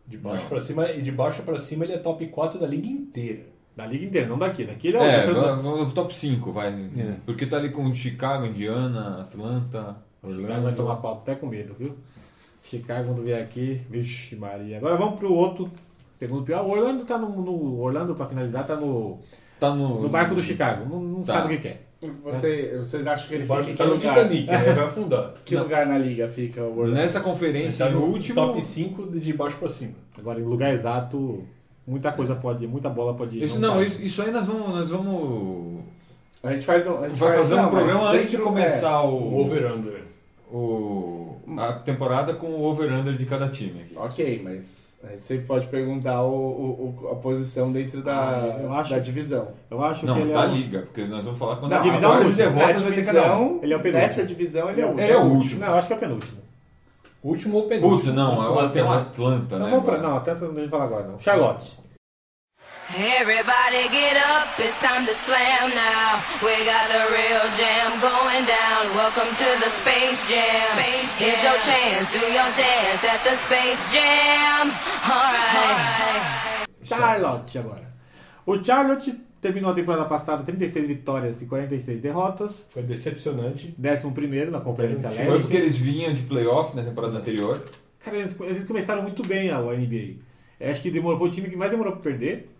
De baixo pra cima, e de baixo pra cima ele é top 4 da liga inteira. Da liga inteira, não daqui. Daqui ele é, É, o top 5, vai. É. Porque tá ali com Chicago, Indiana, Atlanta, Chicago vai Orlando. tomar pau até com medo, viu? Chicago, quando vier aqui, vixe Maria. Agora vamos pro outro, segundo pior. O Orlando tá no, no- Orlando, pra finalizar, tá no, Tá no, no barco do Chicago. Não, não Tá. sabe o que quer. Você, vocês acham que ele fica em tá que no lugar? Titanic, né? vai afundar. Que lugar na liga fica o Orlando? Nessa conferência, tá no no último. top 5 de baixo pra cima. Agora, em lugar exato, muita coisa pode ir, muita bola pode ir. Isso não, isso, isso aí nós vamos. Nós vamos. A gente faz um, a gente Vai faz- fazer um não, mas programa antes de começar O o. over-under. o, a temporada com o over-under de cada time aqui. Ok, mas a gente sempre pode perguntar o, o- a posição dentro da, Ah, eu acho- da divisão. Eu acho Não, que ele da é o- liga, porque nós vamos falar quando a divisão vai ter cada um. divisão, Ele é o penúltimo. nessa divisão ele é o Ele é o último. Não, eu acho que é o penúltimo. Último ou penúltimo? Putz, não, Atlanta, tem um né? Atlanta, Não, né? vamos pra, agora. não, até não deixa eu falar agora não. Charlotte. Everybody get up, it's time to slam now. We got the real jam going down. Welcome to the Space Jam. Here's your chance, do your dance at the Space Jam. Alright. Charlotte agora. O Charlotte terminou a temporada passada 36 vitórias e 46 derrotas. Foi decepcionante. 11 na Conferência Foi Foi porque Leste. eles vinham de playoff na temporada anterior. Cara, eles, eles começaram muito bem a, NBA. Eu acho que demorou, foi o time que mais demorou pra perder,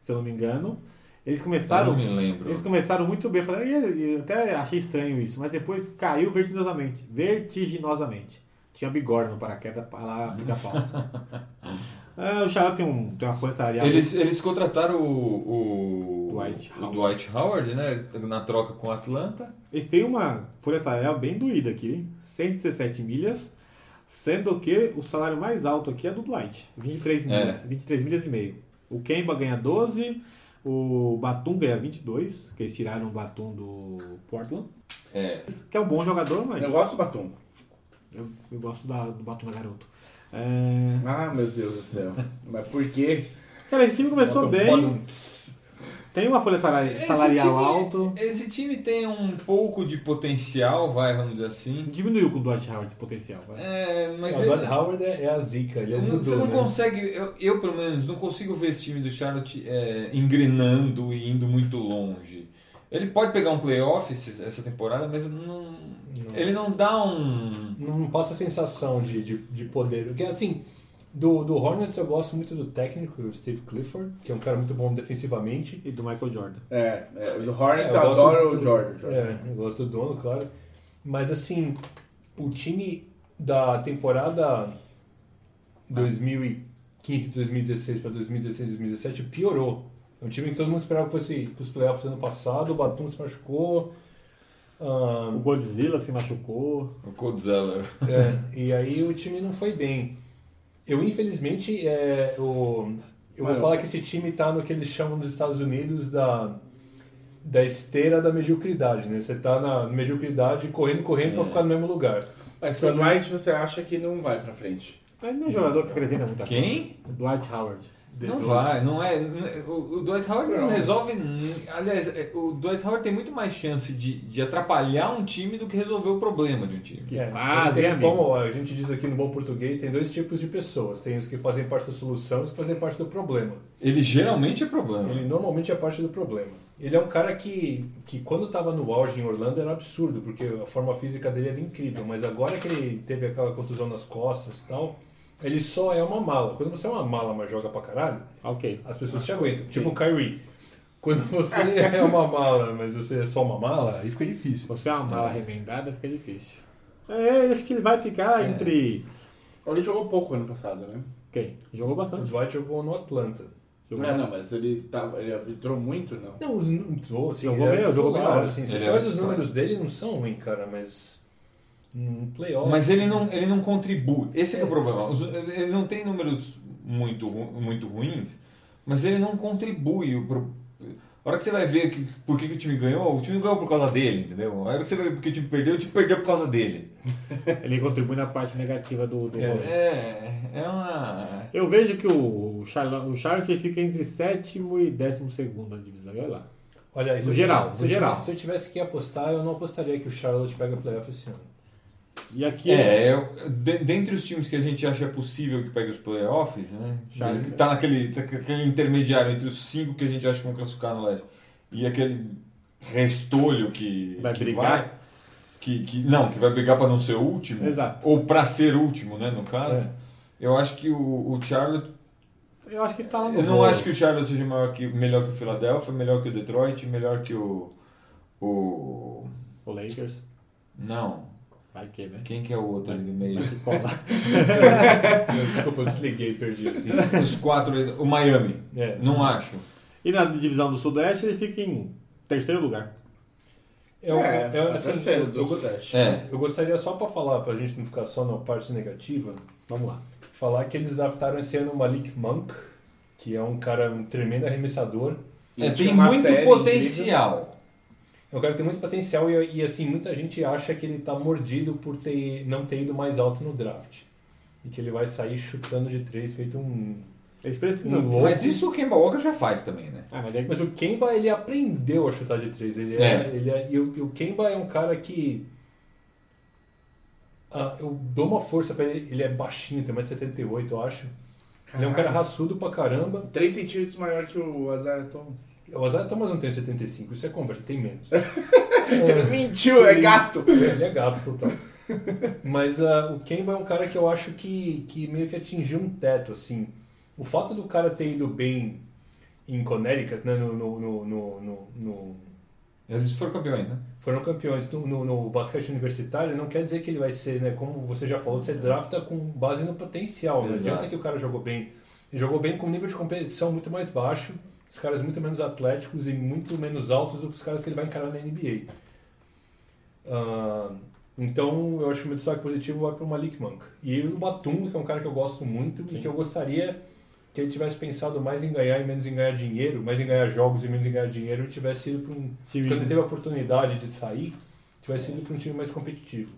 se eu não me engano. Eles começaram. Eu não me lembro. Eles começaram muito bem. Eu Falei, "Ih, eu até achei estranho isso, mas depois caiu vertiginosamente. Vertiginosamente. Tinha bigorna no paraquedas lá pica Ah, o Charlotte tem, um, tem uma folha salarial. Eles, eles contrataram o, o, Dwight o Howard. Dwight Howard, né? Na troca com o Atlanta. Eles têm uma folha salarial bem doída aqui, hein? 117 milhas, sendo que o salário mais alto aqui é do Dwight, 23 milhas, É. 23 milhas e meio. O Kemba ganha 12, o Batum ganha 22, que eles tiraram o Batum do Portland, É. que é um bom jogador, mas Eu gosto do Batum. eu, eu gosto da- do Batum da garoto. É, Ah, meu Deus do céu. Mas por quê? Cara, esse time começou Bota um- bem, bota um- tem uma folha salari- Esse salarial time- alto, Esse time tem um pouco de potencial, vai, vamos dizer assim. diminuiu com o Dwight Howard esse potencial. vai. É, mas o ele- Dwight Howard é, é a zica, ele é o Não- Você não né? consegue, eu, eu pelo menos não consigo ver esse time do Charlotte é, engrenando e indo muito longe. Ele pode pegar um playoff essa temporada, mas não, ele não dá um. Não passa a sensação de, de, de poder. Porque, assim, do, do Hornets eu gosto muito do técnico, o Steve Clifford, que é um cara muito bom defensivamente. E do Michael Jordan. É, é, do Hornets É, eu adoro do- o Jordan. Jordan. É, eu gosto do dono, claro. Mas, assim, o time da temporada 2015, 2016 para 2016, 2017 piorou. É um time que todo mundo esperava que fosse para os playoffs ano passado, o Batum se machucou. Ah, O Godzilla se machucou. O Code Zeller. É, e aí o time não foi bem. Eu, infelizmente, é, o, eu vou falar que esse time tá no que eles chamam nos Estados Unidos da, da esteira da mediocridade, né? Você tá na mediocridade correndo, correndo pra ficar no mesmo lugar. Mas o Dwight você acha que não vai pra frente? Mas não é um jogador que apresenta muita Quem? coisa. O Dwight Howard. Não vai, não é. é- O, o Dwight Howard não, Não. resolve. Aliás, é, o Dwight Howard tem muito mais chance de, de atrapalhar um time do que resolver o problema de um time. É, fazem, amigo. como a gente diz aqui no bom português, tem dois tipos de pessoas. Tem os que fazem parte da solução e os que fazem parte do problema. Ele geralmente é problema. Ele normalmente é parte do problema. Ele é um cara que, que quando estava no auge em Orlando era absurdo, porque a forma física dele era incrível, mas agora que ele teve aquela contusão nas costas e tal, ele só é uma mala. Quando você é uma mala, mas joga pra caralho, Ok. as pessoas te aguentam. Tipo o Kyrie. Quando você é uma mala, mas você é só uma mala, aí fica difícil. Você é uma mala remendada, fica difícil. É, acho que ele vai ficar É. entre. Ele jogou pouco ano passado, né? Quem? Jogou O bastante. Dwight jogou no Atlanta. Jogou É, não, mas ele, tava, ele entrou muito, não. Não, os assim, Jogou é bem, jogou bem, assim, Se ele você é olha os titular. números dele, não são ruins, cara, mas. Um playoff. Mas ele não, ele não contribui. Esse é, que é o problema. Os- Ele não tem números muito, muito ruins, mas ele não contribui. O pro- A hora que você vai ver que, por que, que o time ganhou, o time não ganhou por causa dele, entendeu? A hora que você vai ver por que o time perdeu, o time perdeu por causa dele. Ele contribui na parte negativa do, do É. rolê. É, é uma. Eu vejo que o Charlotte, o Charlotte fica entre sétimo e décimo segundo na divisão. Olha lá. Olha, aí, No se eu geral, tivesse- no se eu geral. tivesse- Se eu tivesse que apostar, eu não apostaria que o Charlotte pega playoff esse ano. E aqui É, é, de- dentre os times que a gente acha possível que pegue os playoffs, né? Charles. Ele tá naquele, tá naquele intermediário entre os cinco que a gente acha que vão classificar no leste e aquele restolho que Vai que brigar? vai- que, que não, que vai brigar para não ser o último, Exato. ou para ser último, né? No caso, É. eu acho que o, o Charlotte, eu acho que tá eu não acho que o Charlotte seja maior que, melhor que o Philadelphia, melhor que o Detroit, melhor que o o O Lakers. não, Vai que, né? quem que é o outro ali do meio? Desculpa, eu desliguei e perdi. Assim. Os quatro, o Miami, É. não acho. E na divisão do Sudeste ele fica em terceiro lugar. É, um- É, é, a assim, eu, do eu, Sudeste. É. eu gostaria só pra falar, pra gente não ficar só na parte negativa, Vamos lá. falar que eles draftaram esse ano o Malik Monk, que é um cara, um tremendo arremessador. É, tem muito potencial. É um cara que tem muito potencial e, e, assim, muita gente acha que ele tá mordido por ter, não ter ido mais alto no draft. E que ele vai sair chutando de três, feito um... Eles precisam. Um. Mas isso o Kemba Walker já faz também, né? Ah, mas é Mas o Kemba, ele aprendeu a chutar de três. Ele é, É. Ele é, e, o, e o Kemba é um cara que... ah, eu dou uma força pra ele. Ele é baixinho, tem 1,78m, eu acho. Ele é um cara raçudo pra caramba. 3 centímetros maior que o Isaiah Thomas. O Isaiah Thomas não tem 75, isso é conversa, tem menos. Mentiu, é gato. Ele é gato total. Mas ah, o Kemba é um cara que eu acho que, que meio que atingiu um teto, assim. O fato do cara ter ido bem em Connecticut, né, no, no, no, no, no- no- Eles foram campeões, né? foram campeões no, no, no basquete universitário, não quer dizer que ele vai ser, né, como você já falou, você drafta com base no potencial. Não Exato. adianta que o cara jogou bem. Ele jogou bem com um nível de competição muito mais baixo, os caras muito menos atléticos e muito menos altos do que os caras que ele vai encarar na NBA. Ah, então, eu acho que o meu destaque positivo vai para o Malik Monk. E o Batum, que é um cara que eu gosto muito e que eu gostaria que ele tivesse pensado mais em ganhar e menos em ganhar dinheiro, mais em ganhar jogos e menos em ganhar dinheiro, e tivesse ido para um. Time- Quando ele teve a oportunidade de sair, tivesse ido para um time mais competitivo.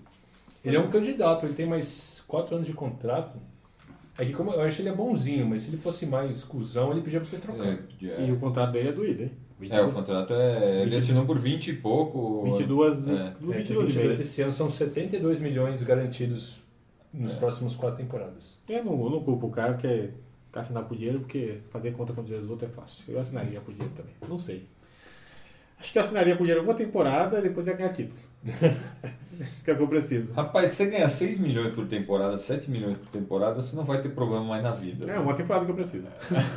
Ele é um candidato, ele tem mais quatro anos de contrato. É que como eu acho que ele é bonzinho, mas se ele fosse mais cuzão, ele pedia para você trocar. É, podia- E o contrato dele é doído, hein? É, o contrato é. Ele 20 assinou por 20 e pouco. 22, É. É, 22 tem e 22 meio. esse ano, são 72 milhões garantidos nos próximos quatro temporadas. Eu não, eu não culpo o cara que é assinar por dinheiro, porque fazer conta com o dinheiro dos outros é fácil. Eu assinaria por dinheiro também. Não sei. Acho que eu assinaria por dinheiro uma temporada e depois ia ganhar título. que é o que eu preciso. Rapaz, se você ganhar 6 milhões por temporada, 7 milhões por temporada, você não vai ter problema mais na vida. É, uma temporada que eu preciso.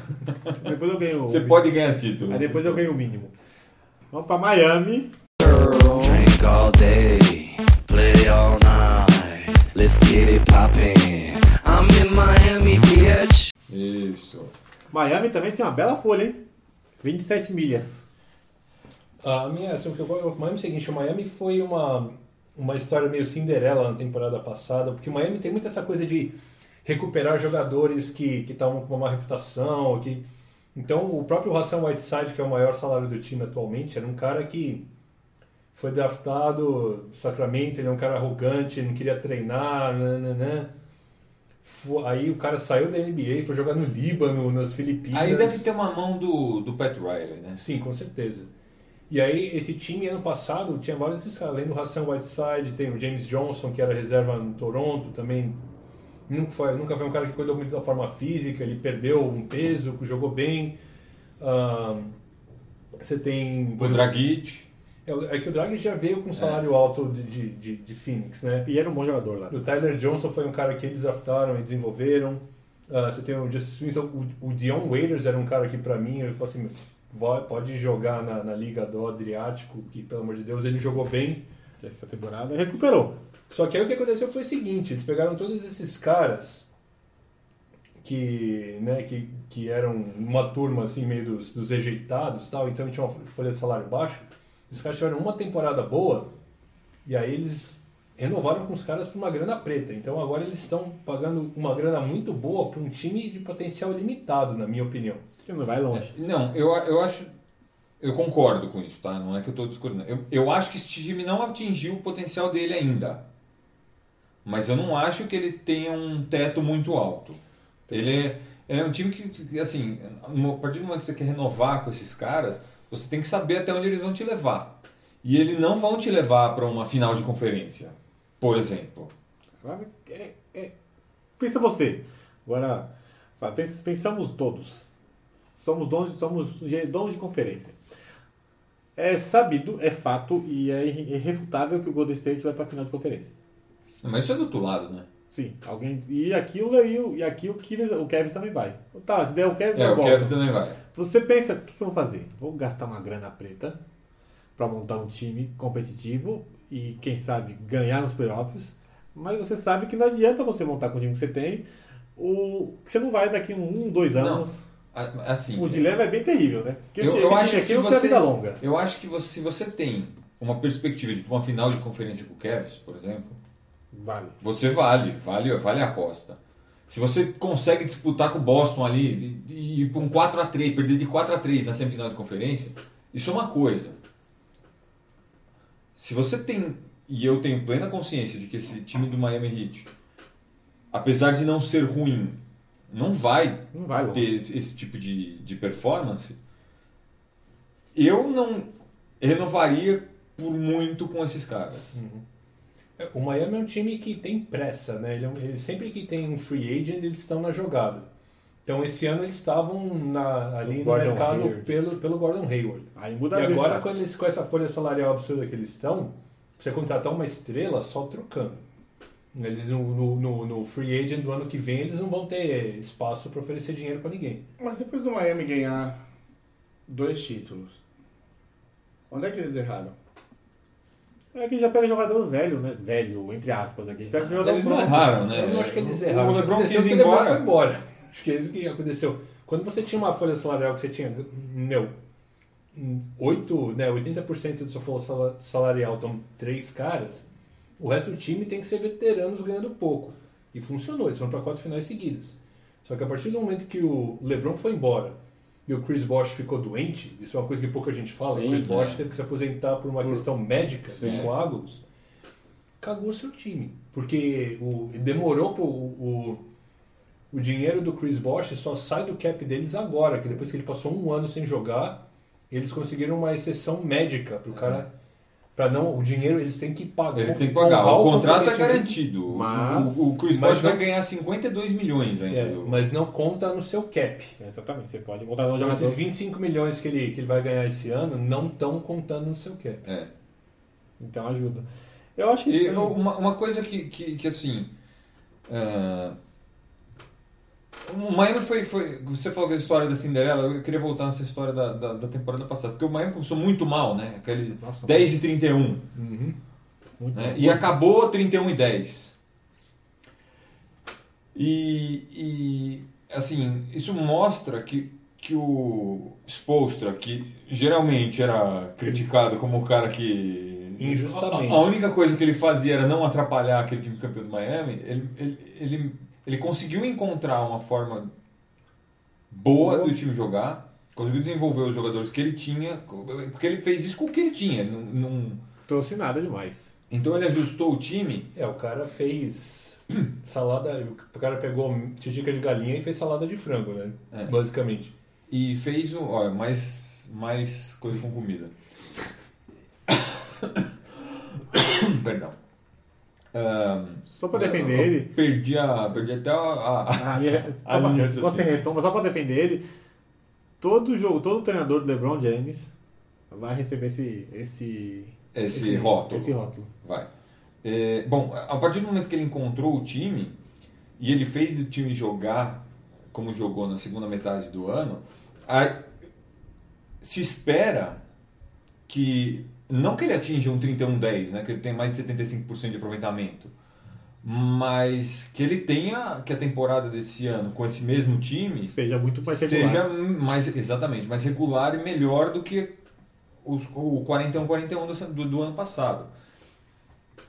depois eu ganho. o Você mínimo. pode ganhar título. Aí depois eu ganho o mínimo. Vamos pra Miami. Drink all day, play all night. Let's get it poppin'. I'm in Miami, bitch. Isso. Miami também tem uma bela folha, hein? 27 milhas. A minha, assim, o que eu, Miami é o seguinte, o Miami foi uma, uma história meio Cinderela na temporada passada, porque o Miami tem muito essa coisa de recuperar jogadores que que estavam com uma má reputação, que então o próprio Hassan Whiteside, que é o maior salário do time atualmente, era um cara que foi draftado do Sacramento, ele é um cara arrogante, não queria treinar, nananã. Fo- Aí o cara saiu da NBA, foi jogar no Líbano, nas Filipinas. Aí deve ter uma mão do, do Pat Riley, né? Sim, com certeza. E aí, esse time, ano passado, tinha vários desses caras. Além do Hassan Whiteside, tem o James Johnson, que era reserva no Toronto, também nunca foi, nunca foi um cara que cuidou muito da forma física, ele perdeu um peso, jogou bem. Ah, você tem... O Dragic. É, é que o Draghi já veio com um salário alto de, de, de, de Phoenix, né? E era um bom jogador lá. O Tyler Johnson foi um cara que eles draftaram e desenvolveram. Ah, você tem o Justice Winslow, o, o Dion Waiters era um cara que pra mim, eu falei assim, pode jogar na, na Liga do Adriático, que pelo amor de Deus, ele jogou bem. Essa temporada recuperou. Só que aí o que aconteceu foi o seguinte, eles pegaram todos esses caras que, né, que, que eram uma turma assim, meio dos, dos rejeitados tal, então tinha uma folha de salário baixo. Os caras tiveram uma temporada boa e aí eles renovaram com os caras por uma grana preta. Então agora eles estão pagando uma grana muito boa para um time de potencial limitado, na minha opinião. Você não vai longe. Não, eu, eu acho. Eu concordo com isso, tá? Não é que eu estou discordando. Eu, eu acho que esse time não atingiu o potencial dele ainda. Mas eu não acho que eles tenham um teto muito alto. Ele é, é um time que, assim, a partir do momento que você quer renovar com esses caras, você tem que saber até onde eles vão te levar. E eles não vão te levar para uma final de conferência, por exemplo. É- é- Pensa você. Agora, pensamos todos. Somos donos, somos donos de conferência. É sabido, é fato e é irre- irrefutável que o Golden State vai para a final de conferência. Mas isso é do outro lado, né? Sim, alguém. E aqui, o- e, e aqui o, Kevin, o Kevin também vai. Tá, se der o Kevin, É, o. Kevin também vai. Você pensa, o que, que eu vou fazer? Vou gastar uma grana preta para montar um time competitivo e, quem sabe, ganhar nos playoffs. Mas você sabe que não adianta você montar com o time que você tem. O, que você não vai daqui um, um dois Não. anos. A- Assim, O dilema é bem terrível, né? Porque Eu, eu acho que se não você, tem vida longa. Eu acho que você, se você tem uma perspectiva de uma final de conferência com o Cavs, por exemplo, Vale. você vale, vale, vale a aposta. Se você consegue disputar com o Boston ali e ir para um 4x3, perder de 4x3 na semifinal de conferência, isso é uma coisa. Se você tem, e eu tenho plena consciência de que esse time do Miami Heat, apesar de não ser ruim, não vai Não vai ter esse, esse tipo de, de performance, eu não renovaria por muito com esses caras. É, O Miami é um time que tem pressa, né? Ele, é um- ele- sempre que tem um free agent, eles estão na jogada. Então esse ano eles estavam na- ali no Gordon mercado Hayward. pelo, pelo Gordon Hayward. Aí E mudaria o agora, quando eles, com essa folha salarial absurda que eles estão, pra você contratar uma estrela só trocando. Eles no, no, no- no free agent do ano que vem, eles não vão ter espaço para oferecer dinheiro para ninguém. Mas depois do Miami ganhar dois títulos, onde é que eles erraram? É que já pega jogador velho, né? Velho, entre aspas aqui. Pega jogador Eles não erraram, né? Eu não acho que eles erraram. O LeBron aconteceu quis que ir embora. foi embora. Acho que é isso que aconteceu. Quando você tinha uma folha salarial que você tinha, meu, 8, né, 80% do seu folha sala- salarial estão três caras, o resto do time tem que ser veteranos ganhando pouco. E funcionou, eles foram para quatro finais seguidas. Só que a partir do momento que o LeBron foi embora e o Chris Bosh ficou doente, isso é uma coisa que pouca gente fala, Sim, o Chris Bosh é. teve que se aposentar por uma questão médica, de coágulos, cagou seu time. Porque o, demorou pro, o, o dinheiro do Chris Bosh só sai do cap deles agora, que depois que ele passou um ano sem jogar, eles conseguiram uma exceção médica pro cara. Pra não, o dinheiro eles têm que pagar. Eles têm que pagar. honrar O contrato é garantido. O- Mas- o, o Chris Bosh vai ganhar 52 milhões ainda. É, mas não conta no seu cap. Exatamente, você pode contratar um Então, jogador. esses 25 milhões que ele, que ele vai ganhar esse ano não estão contando no seu cap. É. Então ajuda. Eu acho que E uma, uma coisa que, que, que, assim. ah, o Miami foi, foi. Você falou da história da Cinderela, eu queria voltar nessa história da, da, da temporada passada. Porque o Miami começou muito mal, né? Aquele Nossa, 10 e 31. muito né? bom. E acabou 31 e 10. E, e assim, isso mostra que, que o Spolstra, que geralmente era criticado como o cara que. Injustamente. A, a única coisa que ele fazia era não atrapalhar aquele time campeão do Miami, ele, ele, ele, ele conseguiu encontrar uma forma boa do time jogar, conseguiu desenvolver os jogadores que ele tinha, porque ele fez isso com o que ele tinha. Não, não- trouxe nada demais. então ele ajustou o time É, o cara fez salada. O cara pegou tijica de galinha e fez salada de frango, né? É. Basicamente. e fez o- ó, mais, mais coisa com comida. Perdão. Ahn, Só pra defender eu- eu ele. Perdi, a, perdi até a. a- Ah, é, A só pra, linha de você raciocínio. retoma, só pra defender ele. Todo jogo, todo treinador do LeBron James vai receber esse esse esse, rótulo. Esse rótulo. Vai. É, bom, a partir do momento que ele encontrou o time e ele fez o time jogar como jogou na segunda metade do ano, a- se espera que não que ele atinja um 31-10, né, que ele tenha mais de 75% de aproveitamento, mas que ele tenha que a temporada desse ano com esse mesmo time Seja muito mais regular. seja mais exatamente mais regular e melhor do que os, o 41-41 do, do, do ano passado.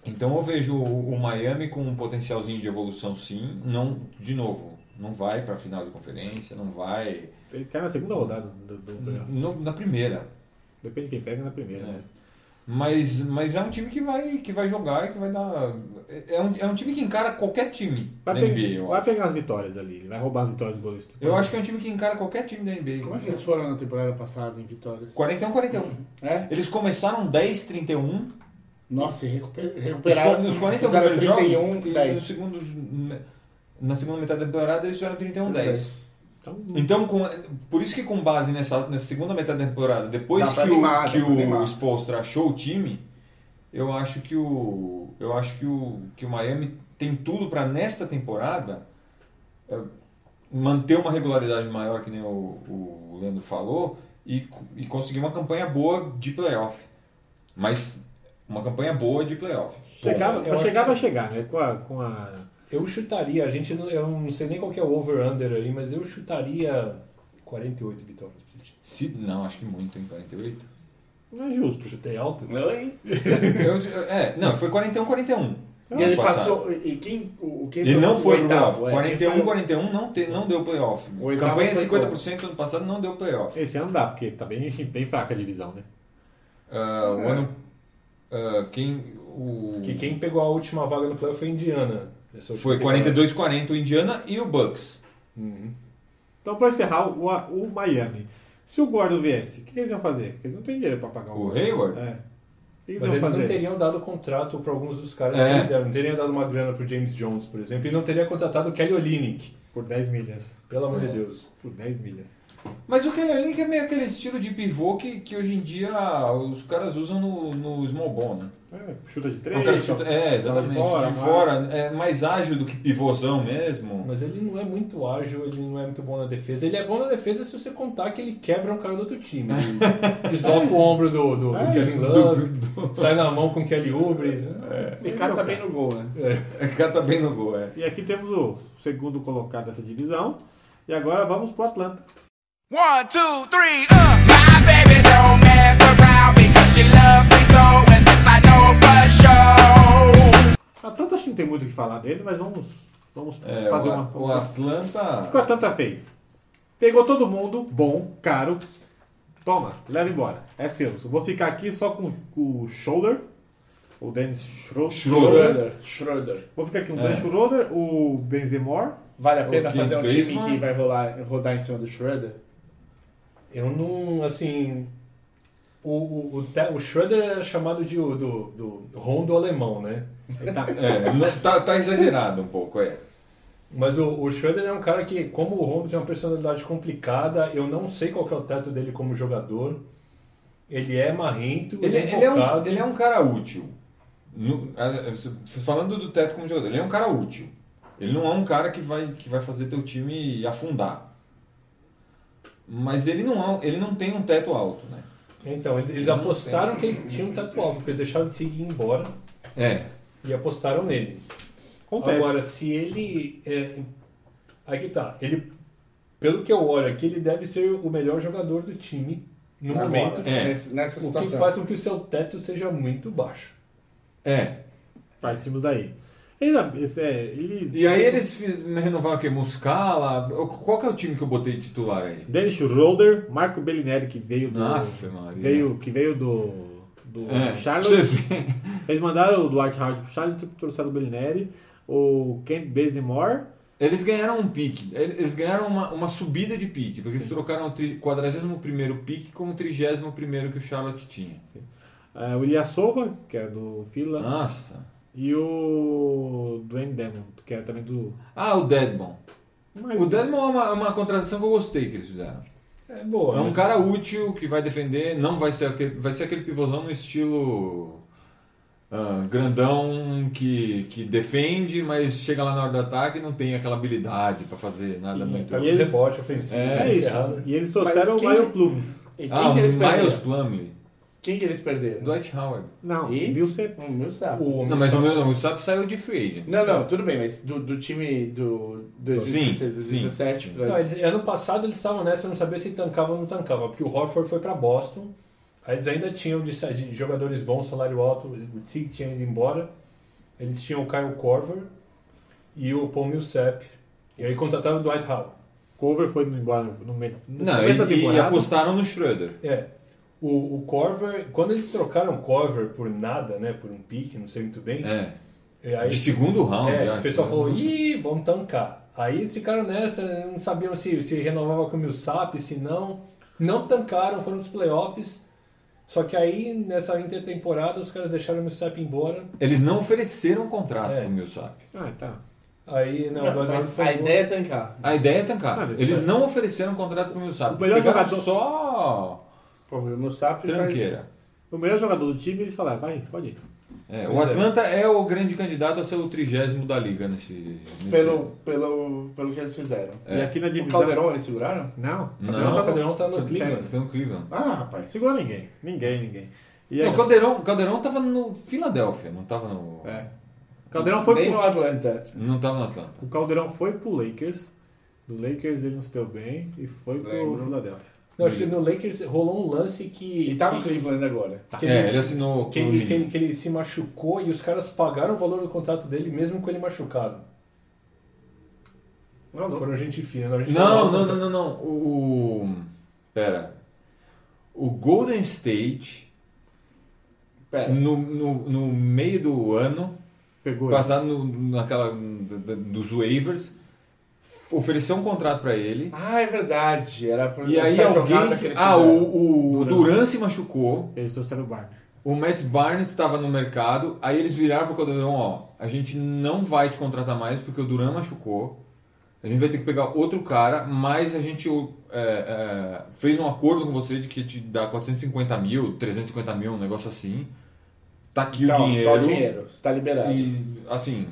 Então eu vejo o, Miami com um potencialzinho de evolução sim, não de novo, não vai para a final de conferência, não vai Ele cai na segunda rodada do, do playoff. no- na primeira, Depende de quem pega na primeira, É. né? Mas mas é um time que vai que vai jogar e que vai dar é um, é um time que encara qualquer time Vai, da pe- NBA. Vai acho. pegar as vitórias ali, vai roubar as vitórias do Golden State. eu acho que é um time que encara qualquer time da NBA. Como é que eles foram na temporada passada em vitórias? 41-41. É? Eles começaram 10-31 Nossa, e recuper- recuperaram. Nos 40 fizeram primeiros 31, jogos, e 10. no segundo, na segunda metade da temporada eles fizeram 31-10. Então, Então, com- por isso que com base nessa, nessa segunda metade da temporada, depois que, o, animar, dá que o Spolstra achou o time, eu acho que o eu acho que o, que o Miami tem tudo para nesta temporada eh, manter uma regularidade maior, que nem o, o Leandro falou, e, e conseguir uma campanha boa de playoff. Mas uma campanha boa de playoff. pra acho chegar que- vai chegar, né? Com a, com a Eu chutaria, a gente não, eu não sei nem qual que é o over-under aí, mas eu chutaria 48 vitórias pra esse time. Se, não, acho que muito, hein? 48. Não é justo. Chutei alto. Oi? Eu- é, não, foi 41 41. E ele passou. E quem. O, quem Ele não foi pro oitavo? playoff. é, 41 quem foi o- 41 não, te, não deu playoff. O Campanha foi 50% ano passado não deu playoff. Esse ano dá, porque tá bem, bem fraca a divisão, né? Ah, o É. ano. ah, quem. O, Que quem pegou a última vaga no playoff foi a Indiana. Última foi temporada. 42-40 o Indiana e o Bucks. Uhum. Então, pra encerrar, o, o Miami. Se o Gordon viesse, o que eles iam fazer? Eles não têm dinheiro pra pagar o, O. Hayward? É. O que eles Mas iam eles fazer? não teriam dado contrato para alguns dos caras É. que ele deram. Não teriam dado uma grana pro James Jones, por exemplo. E não teria contratado o Kelly Olynyk. Por 10 milhas. Pelo amor É. de Deus. Por 10 milhas. Mas o Kelly Olynyk é meio aquele estilo de pivô que, que hoje em dia os caras usam no, no small ball, né? É, chuta de É três. cara que chuta- é, exatamente. de fora, de mas- fora, é mais ágil do que pivôzão mesmo. Mas ele não é muito ágil, ele não é muito bom na defesa. Ele é bom na defesa se você contar que ele quebra um cara do outro time. Desloca o ombro do, do, do É Kevin isso. Love, sai na mão com o Kelly Oubre. E o cara tá bem no gol, né? O cara tá bem no gol, é. E aqui temos o segundo colocado dessa divisão. E agora vamos pro Atlanta. One, two, three, uh. My baby don't mess around because she loves me so, and this I know for sure. Atlanta acho que não tem muito o que falar dele, mas vamos, vamos É, fazer o, uma. o O que o Atlanta. Atlanta fez? Pegou todo mundo, bom, caro. Toma, leva embora. É seu. Eu vou ficar aqui só com, o Shoulder. O Dennis Schro- Schroeder. Schroeder. Schroeder. Vou ficar aqui com o É. Dennis Schroeder, o Benzemore. Vale a pena fazer um time Baseman. que vai rolar, rodar em cima do Schroeder? Eu não, assim... O, o, o, Schroeder era chamado de o- do, do rondo alemão, né? Tá- É, tá, tá exagerado um pouco, é. Mas o, o Schroeder é um cara que, como o Rondo tem uma personalidade complicada, eu não sei qual que é o teto dele como jogador. Ele é marrento, Ele, ele, é ele é um, ele é um cara útil. No- falando do teto como jogador, ele é um cara útil. Ele não é um cara que vai, que vai fazer teu time afundar. Mas ele não, é, ele não tem um teto alto, né? Então, eles, eles apostaram que ele tinha um teto alto, porque eles deixaram o Tig ir embora É. e apostaram nele. Acontece. Agora, se ele. É, aqui tá. Ele, pelo que eu olho aqui, ele deve ser o melhor jogador do time no Agora, momento. É. nessa O que situação. faz com que o seu teto seja muito baixo. É. Partimos daí. Esse é, eles, E aí eles fiz- renovaram o quê? Muscala? Qual que é o time que eu botei titular aí? Dennis Schroeder, Marco Bellinelli, que veio do. Maria. veio, que veio do. do É, Charlotte. Eles mandaram o Dwight Howard pro Charlotte, trouxeram o Bellinelli, o Kent Bazemore. Eles ganharam um pique, eles ganharam uma, uma subida de pique, porque eles trocaram o tri- 41 pique com o 31 que o Charlotte tinha. eh, o Ilyasova, que é do Fila, Nossa. E o Dwayne Demon, que é também do. Ah, o Deadmon. Mas, O Deadmon é uma, é uma contratação que eu gostei que eles fizeram. É boa. É um mas- cara útil que vai defender, não vai ser aquele, vai ser aquele pivôzão no estilo ah, grandão que, que defende, mas chega lá na hora do ataque e não tem aquela habilidade pra fazer nada E- muito. Pega E os ele- rebote ofensivo. É, é isso. errado. E eles trouxeram Mas o quem Mario que- Plumes. E quem Ah, que eles o Miles? Plumley. Quem que eles perderam? Dwight Howard. Não, E? Millsap. O sabe. O, Não, mas o meu o Sap saiu de free agent. Não, não, tudo bem, mas do, do time do 2016, Sim, 2017, sim. pra- Não, eles- ano passado eles estavam nessa, eu não sabia se tancava ou não tancava, porque o Horford foi para Boston, aí eles ainda tinham de, de jogadores bons, salário alto, o Tig tinha ido embora, eles tinham o Kyle Korver e o Paul Millsap, e aí contrataram o Dwight Howard. Cover foi embora no, no, meio- no Não, começo da e, e temporada. apostaram no Schroeder. É, o, o Korver, quando eles trocaram o Korver por nada, né, por um pique, não sei muito bem, É. e aí, De segundo round, é, acho. o pessoal falou, Não sei. ih, vamos tancar. Aí eles ficaram nessa, não sabiam se, se renovava com o Millsap, se não. Não tancaram, foram nos playoffs. Só que aí, nessa intertemporada, os caras deixaram o Millsap embora. Eles não ofereceram um contrato É. pro Millsap. Ah, tá. Aí, não, Não, agora mas a ideia é tancar. A ideia é tancar. Ah, Eles não ofereceram um contrato pro Millsap. O melhor jogador- só Pô, o meu sabe faz... tranqueira. O melhor jogador do time, eles falaram, vai, pode ir. É, o é. Atlanta é. o grande candidato a ser o trigésimo da liga nesse. nesse Pelo, pelo, pelo que eles fizeram. É. E aqui na O divisão... Caldeirão eles seguraram? Não, Não, Caldeirão O tá Caldeirão tá no tá- Cleveland. Tem um Cleveland. Ah, rapaz. Segurou ninguém. Ninguém, ninguém. E aí, Não, o Caldeirão, o Caldeirão tava no Filadélfia, não tava no. É. O Caldeirão foi Nem pro... no Atlanta. Não tava no Atlanta. O Caldeirão foi pro Lakers. Do Lakers ele não se deu bem e foi pro Lembro. Não, acho que no Lakers rolou um lance que. E tá no Cleveland agora. que É, ele, ele assinou que, ele, que, ele, que ele se machucou e os caras pagaram o valor do contrato dele mesmo com ele machucado. Não, não. Foram gente fina. Não, gente Não, não, não, não, não. O. Pera. O Golden State, Pera. no, no, no meio do ano, Pegou. passado no, naquela. dos waivers, ofereceu um contrato pra ele. Ah, é verdade. Era pra E aí alguém. se- Ah, o, o Duran. Duran se machucou. Eles trouxeram o Barnes. O Matt Barnes estava no mercado, aí eles viraram pro Caldeirão, ó, a gente não vai te contratar mais porque o Duran machucou. A gente vai ter que pegar outro cara, mas a gente é, é, fez um acordo com você de que te dá 450 mil, 350 mil, um negócio assim. Tá aqui o dinheiro. Tá o dinheiro. Você tá liberado. E, assim.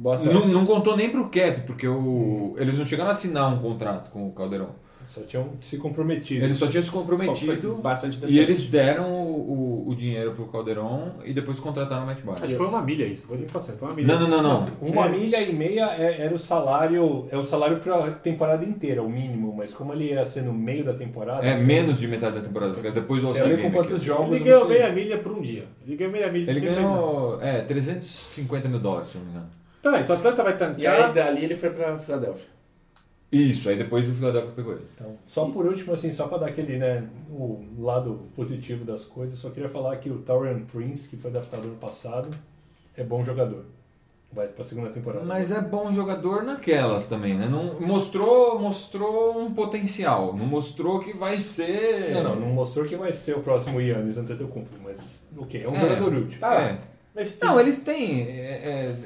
Não, não contou nem pro cap, porque o, eles não chegaram a assinar um contrato com o Caldeirão. Só tinham se comprometido. Eles só tinham se comprometido bastante e eles deram o, o, o dinheiro pro Caldeirão e depois contrataram o Matt Barnes. Acho que foi uma milha isso. Foi 20%. Foi uma milha. Não, não, não, não. Uma É. milha e meia é- era o salário, é o salário para temporada inteira, o mínimo, mas como ele ia ser no meio da temporada, É assim, menos de metade da temporada, porque depois do All-Star Game. quantos jogos Ele ganhou meia milha por um dia. Ele ganhou meia milha Ele por 50 mil. ganhou é, 350 mil dólares, se não me engano. Tá, isso Atlanta vai E tancar. aí dali ele foi pra Filadélfia. Isso, aí depois o Philadelphia pegou ele. Então, só por último, assim, só para dar aquele, né, o lado positivo das coisas, só queria falar que o Taurian Prince, que foi draftado ano passado, é bom jogador. Vai para a segunda temporada. Mas é bom jogador naquelas também, né? Não, mostrou, mostrou um potencial. Não mostrou que vai ser. Não, não, não mostrou que vai ser o próximo Yannis Antetokounmpo, mas o quê? É um É. jogador útil. Tá. É. Mas, Não, eles têm. É, é,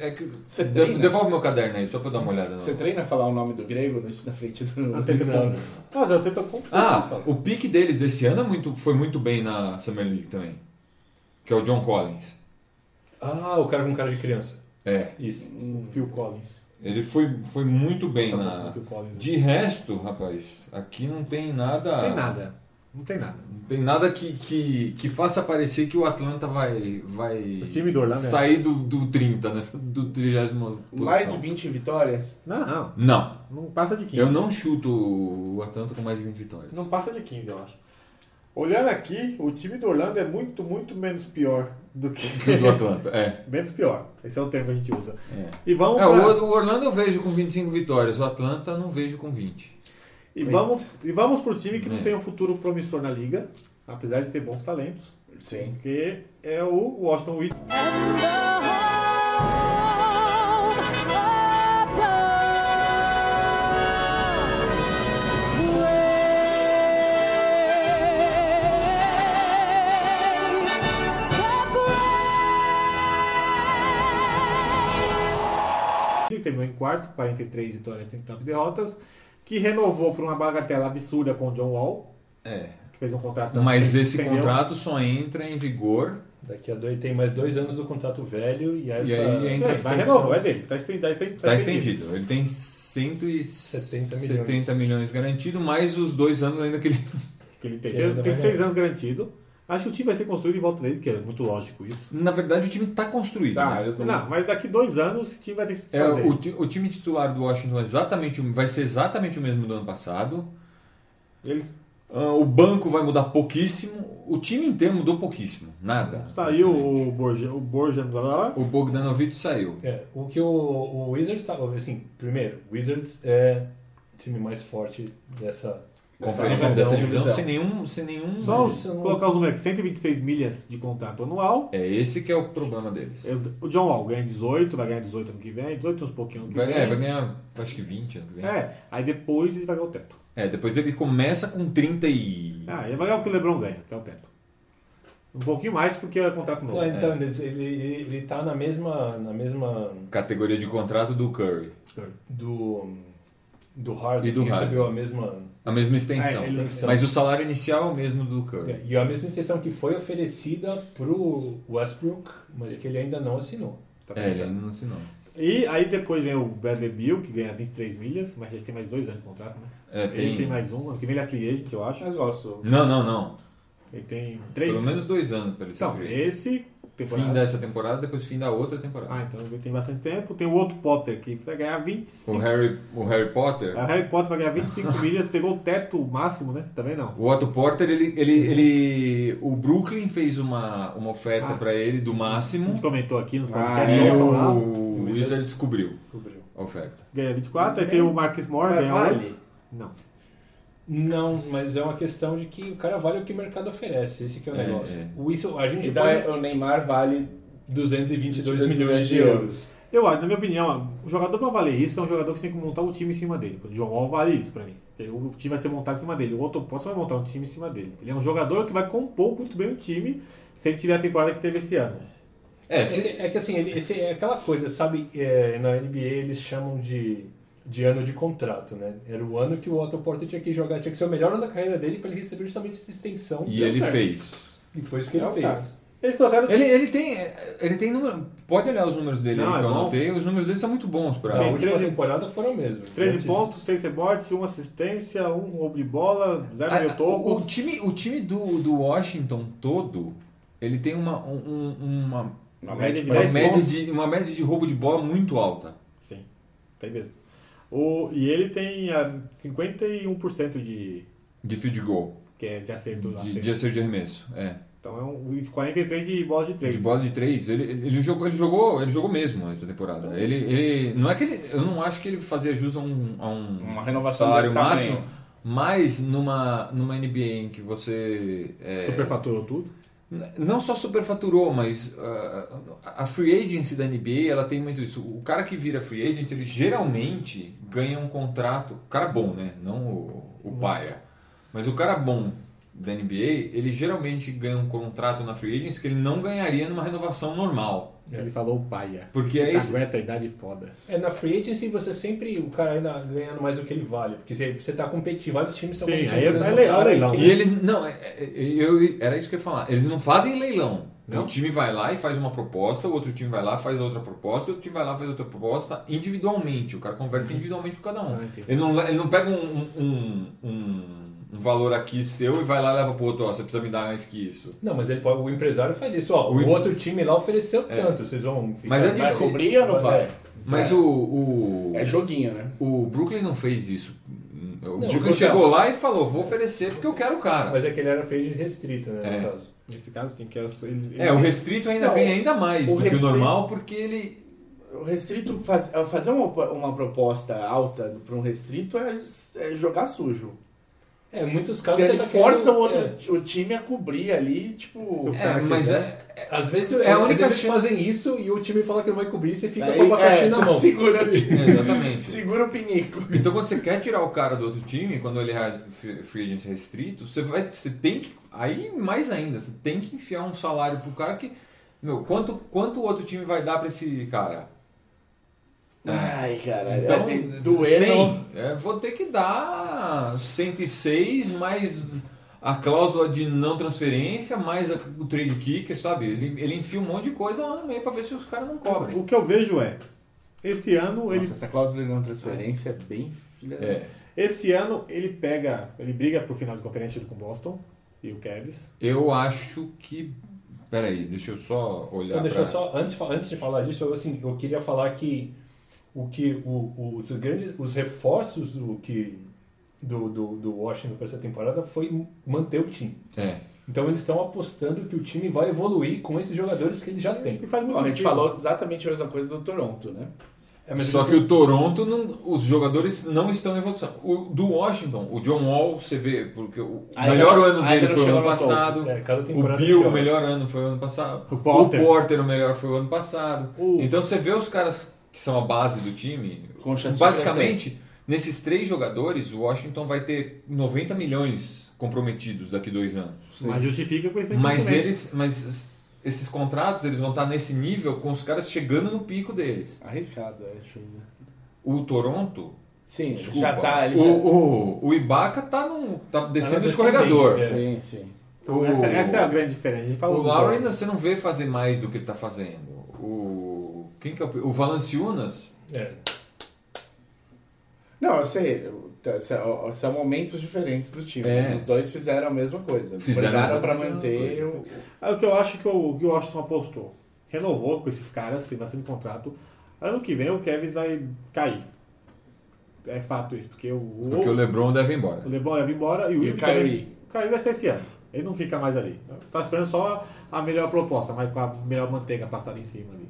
é, é que- Você de- treina? devolve meu caderno aí, só pra eu dar uma olhada. Você treina a falar o nome do grego no- na frente do... Antetokounmpo. Mas o Antetokounmpo Ah, o pique deles desse ano é muito, foi muito bem na Summer League também. Que é o John Collins. Ah, o cara com cara de criança. É. Isso. o Phil Collins. Ele foi, foi muito bem Tá na. Collins. De resto, rapaz, aqui não tem nada. Não tem nada. Não tem nada. Não tem nada que, que, que faça parecer que o Atlanta vai, vai O time do Orlando é- sair do, do 30, nessa, do 30 posição. Mais de 20 vitórias? Não, não. Não, Não passa de 15. eu não chuto o Atlanta com mais de 20 vitórias. Não passa de 15, eu acho. Olhando aqui, o time do Orlando é muito, muito menos pior do que. O do Atlanta, é. menos pior. Esse é o termo que a gente usa. é. E vamos, É, pra- o, o Orlando eu vejo com 25 vitórias, o Atlanta não vejo com 20. E vamos, e vamos pro time que não É. tem um futuro promissor na liga, apesar de ter bons talentos. Sim. Que é o Washington Wizards. que terminou em quarto, 43 vitórias, 39 derrotas, que renovou por uma bagatela absurda com o John Wall, É. que fez um contrato. Mas esse entendeu? contrato só entra em vigor. Daqui a dois, tem mais dois anos do contrato velho e essa... E aí É, entra vai extensão- renovar, é dele. Tá estendido. Tá estendido. Tá estendido. Ele tem 170 70 milhões, milhões. garantido, mais os dois anos ainda que ele. Que ele tem, Que ainda tem vai seis anos garantido. Acho que o time vai ser construído em volta dele, que é muito lógico isso. Na verdade, o time tá construído. Tá, né? vão- Não, mas daqui dois anos o time vai ter que É, fazer. o, o time titular do Washington é exatamente, vai ser exatamente o mesmo do ano passado. Eles Ah, o banco vai mudar pouquíssimo. O time inteiro mudou pouquíssimo. Nada. saiu o Borja, o Borja blá, blá, blá. O Bogdanovich saiu. É, o que o, o Wizards tá, assim, primeiro, o Wizards é o time mais forte dessa Divisão. dessa divisão divisão. sem nenhum. Sem nenhum Só colocar os números, 126 milhas de contrato anual. É esse que é o problema deles. O John Wall ganha 18, vai ganhar 18 ano que vem, 18 uns pouquinho ano que Vai, vem. é, vai ganhar acho que 20 ano que vem. É, aí depois ele vai ganhar o teto. É, depois ele começa com 30 e. Ah, ele vai ganhar o que o LeBron ganha, que é o teto. Um pouquinho mais porque é contrato novo. Não, então, ele, ele, ele tá na mesma, na mesma Categoria de contrato do Curry. do, do Harden, E do Harden. recebeu a mesma... A mesma extensão. É, ele- Mas o salário inicial é o mesmo do Curry. E a mesma extensão que foi oferecida pro Westbrook, mas que ele ainda não assinou. Tá É, ele ainda não assinou. E aí depois vem o Bradley Bill, que ganha 23 milhas, mas já tem mais dois anos de contrato, né? É, Ele tem tem. mais um, ano que vem ele é free agent, eu acho. Mas gosto. Não, não, não. Ele tem três. Pelo menos dois anos pra ele ser Então, free. esse temporada. Fim dessa temporada, depois fim da outra temporada. Ah, então tem bastante tempo. Tem o outro Potter, que vai ganhar 25. O Harry, o Harry Potter. A Harry Potter vai ganhar 25 milhas, pegou o teto máximo, né? Também não. O Otto Porter, ele, ele, ele. O Brooklyn fez uma, uma oferta Ah. pra ele do A máximo. gente comentou aqui nos Ah, podcasts. E vamos falar. o Wizards descobriu Cobriu. a oferta. Ganha 24, aí tem o Marcus Moore, Mas ganha vale? 8. Não. Não, mas é uma questão de que o cara vale o que o mercado oferece. Esse que é o É, negócio. é. O isso, a gente Então pode... é- o Neymar vale 222 22 milhões de euros. Eu acho, na minha opinião, o jogador pra valer isso é um jogador que você tem que montar um time em cima dele. O John Wall vale isso pra mim. O time vai ser montado em cima dele. O outro Potter vai montar um time em cima dele. Ele é um jogador que vai compor muito bem o time se ele tiver a temporada que teve esse ano. É, É, se, é que assim, ele, esse, é aquela coisa, sabe? é, na NBA eles chamam de, de ano de contrato, né? Era o ano que o Otto Porter tinha que jogar, tinha que ser o melhor ano da carreira dele para ele receber justamente essa extensão. e ele certo. fez. E foi isso que ele É o fez. cara. Eles trouxeram o Ele, time. ele tem. Ele tem número. Pode olhar os números dele Não, aí é que eu bom. anotei. Os números dele são muito bons pra. Na Tem última 13 temporada foram mesmo. 13 Antes- pontos, 6 rebotes, 1 assistência, 1 roubo de bola, 0 Ah, meio o, o toco. time, o time do, do Washington todo, ele tem uma, um- uma, Uma média de uma, 10 média pontos. de, uma média de roubo de bola muito alta. Sim, tem mesmo. O, e ele tem ah, 51% de, De field goal. que é de acerto. De, acerto. de acerto de arremesso. É. Então é um, e 43 de bola de 3. De bola de três, ele, ele, jogou, ele jogou, ele jogou mesmo essa temporada. Ele, ele não é que ele, eu não acho que ele fazia jus a um, a um Uma renovação salário desse tamanho. máximo, mas numa numa NBA em que você é, Superfaturou tudo. Não só superfaturou, mas uh, a free agency da NBA ela tem muito isso. O cara que vira free agent, ele geralmente ganha um contrato. O cara bom, né? Não o, o paia. Mas o cara bom da NBA, ele geralmente ganha um contrato na free agency que ele não ganharia numa renovação normal. Ele falou paia. Porque Você é isso. aguenta a idade foda. É, na free agency você sempre, o cara ainda ganhando mais do que ele vale. Porque você, você tá competindo, vários times estão Sim, competindo. aí é- pelo é legal, cara, leilão. que- E eles. Não, é- é- eu, era isso que eu ia falar. Eles não fazem leilão. Não? O time vai lá e faz uma proposta, o outro time vai lá faz outra proposta, o outro time vai lá e faz outra proposta individualmente. O cara conversa individualmente com cada um. Ah, ele, não, ele não pega um, um, um, um valor aqui seu e vai lá e leva pro outro, ó, você precisa me dar mais que isso. Não, mas ele pode, o empresário faz isso. Ó, O o, outro time lá ofereceu tanto, vocês vão ficar... Mas é Vai cobrir ou não vai? Mas É. o, o, É joguinho, né? o Brooklyn não fez isso. O Não, Brooklyn chegou lá e falou, vou oferecer porque eu quero o cara. Mas é que ele era free restrito, né, É. no caso. Nesse caso, tem que. Ele, É, o restrito ainda Não, ganha ainda mais do que o restrito- normal porque ele O restrito, faz- fazer uma, uma proposta alta para um restrito é, é jogar sujo. É, muitos casos você ele tá força querendo- o, outro, é. o time a cobrir ali, tipo. É, mas quiser. é, Às vezes, É é a a única única chance- fazem isso e o time fala que não vai cobrir e você fica Aí, com o abacaxi é, na mão. Segura, o time. Exatamente. segura o pinico. Então quando você quer tirar o cara do outro time, quando ele é free free agent restrito, você vai, você tem que, aí mais ainda, você tem que enfiar um salário pro cara que, meu, quanto quanto o outro time vai dar pra esse cara? Ai, cara. Então, é, doendo. 100, é, vou ter que dar 106 mais a cláusula de não transferência, mais a- o trade kicker, sabe? Ele, ele enfia um monte de coisa lá no meio pra ver se os caras não cobrem. O que eu vejo é. Esse ano ele. Nossa, essa cláusula de não transferência é bem filha da- É. Esse ano ele pega. Ele briga pro final de conferência com o Boston e o Cavs. Eu acho que. Peraí, deixa eu só olhar. Então, deixa eu pra- só, antes, antes de falar disso, eu, assim, eu queria falar que o que o, o- os grandes os reforços do que do, do, do Washington para essa temporada foi manter o time. É. Então eles estão apostando que o time vai evoluir com esses jogadores que eles já. E muito Bom, a gente falou exatamente a mesma coisa do Toronto, né? É, mas Só o- que o Toronto, não- os jogadores não estão em evolução. O, do Washington, o John Wall, você vê, porque o Ainda melhor ano dele foi o ano passado. é, O Bill, o melhor ano foi o ano passado. O Porter. o melhor foi o ano passado. O- Então você vê os caras que são a base do time. Basicamente, nesses três jogadores, o Washington vai ter 90 milhões comprometidos daqui dois anos. Mas justifica com esse Mas eles, mas esses contratos, eles vão estar nesse nível com os caras chegando no pico deles. Arriscado, acho ainda. O Toronto, Sim, desculpa, já tá. Ele o, já... o, o Ibaka tá, num, tá descendo o escorregador. é. Sim, sim. Então, essa, essa é a grande diferença. A O Lowry você não vê fazer mais do que ele tá fazendo. O quem que é o, o Valanciunas? É. Não, eu sei. Então, São, são momentos diferentes do time. É. mas Os dois fizeram a mesma coisa. Fizeram Brigaram pra exatamente a manter mesma o. Aí o que eu acho que o, que o Washington apostou. Renovou com esses caras, tem bastante contrato. Ano que vem o Kevin vai cair. É fato isso, porque o, o, Porque o LeBron deve ir embora. o LeBron vai vir embora e o E o Kyrie? O Kyrie vai ser esse ano. Ele não fica mais ali. Tá esperando só a melhor proposta, mas com a melhor manteiga passada em cima ali.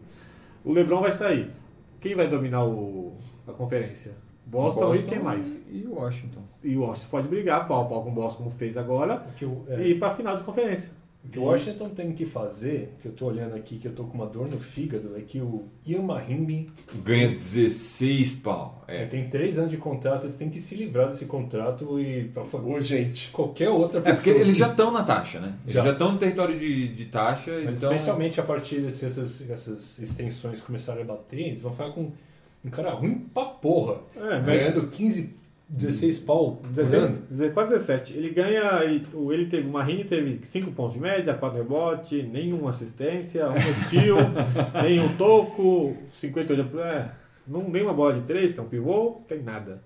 O LeBron vai sair. Quem vai dominar o, a conferência? Boston, e quem mais? E o Washington. E o Washington pode brigar pau a pau com o Boston, como fez agora, é, e ir pra final de conferência. O que o Washington tem que fazer, que eu tô olhando aqui, que eu tô com uma dor no fígado, é que o Ian Mahimbi Ganha 16 pau. É. tem três anos de contrato, eles têm que se livrar desse contrato e pra Urgente. qualquer outra É pessoa. porque eles já estão na taxa, né? Eles Já. já estão no território de, de taxa. Mas então... especialmente a partir dessas essas extensões começarem a bater, eles vão ficar com um cara ruim pra porra. É, mas- ganhando 15, 16 pau por 16, ano. 16, quase 17. Ele ganha. Ele, o- ele teve. O Marini teve 5 pontos de média, 4 rebotes, nenhuma assistência, um steal, nenhum toco, 58. É, não, nenhuma bola de 3, que é um pivô, tem nada.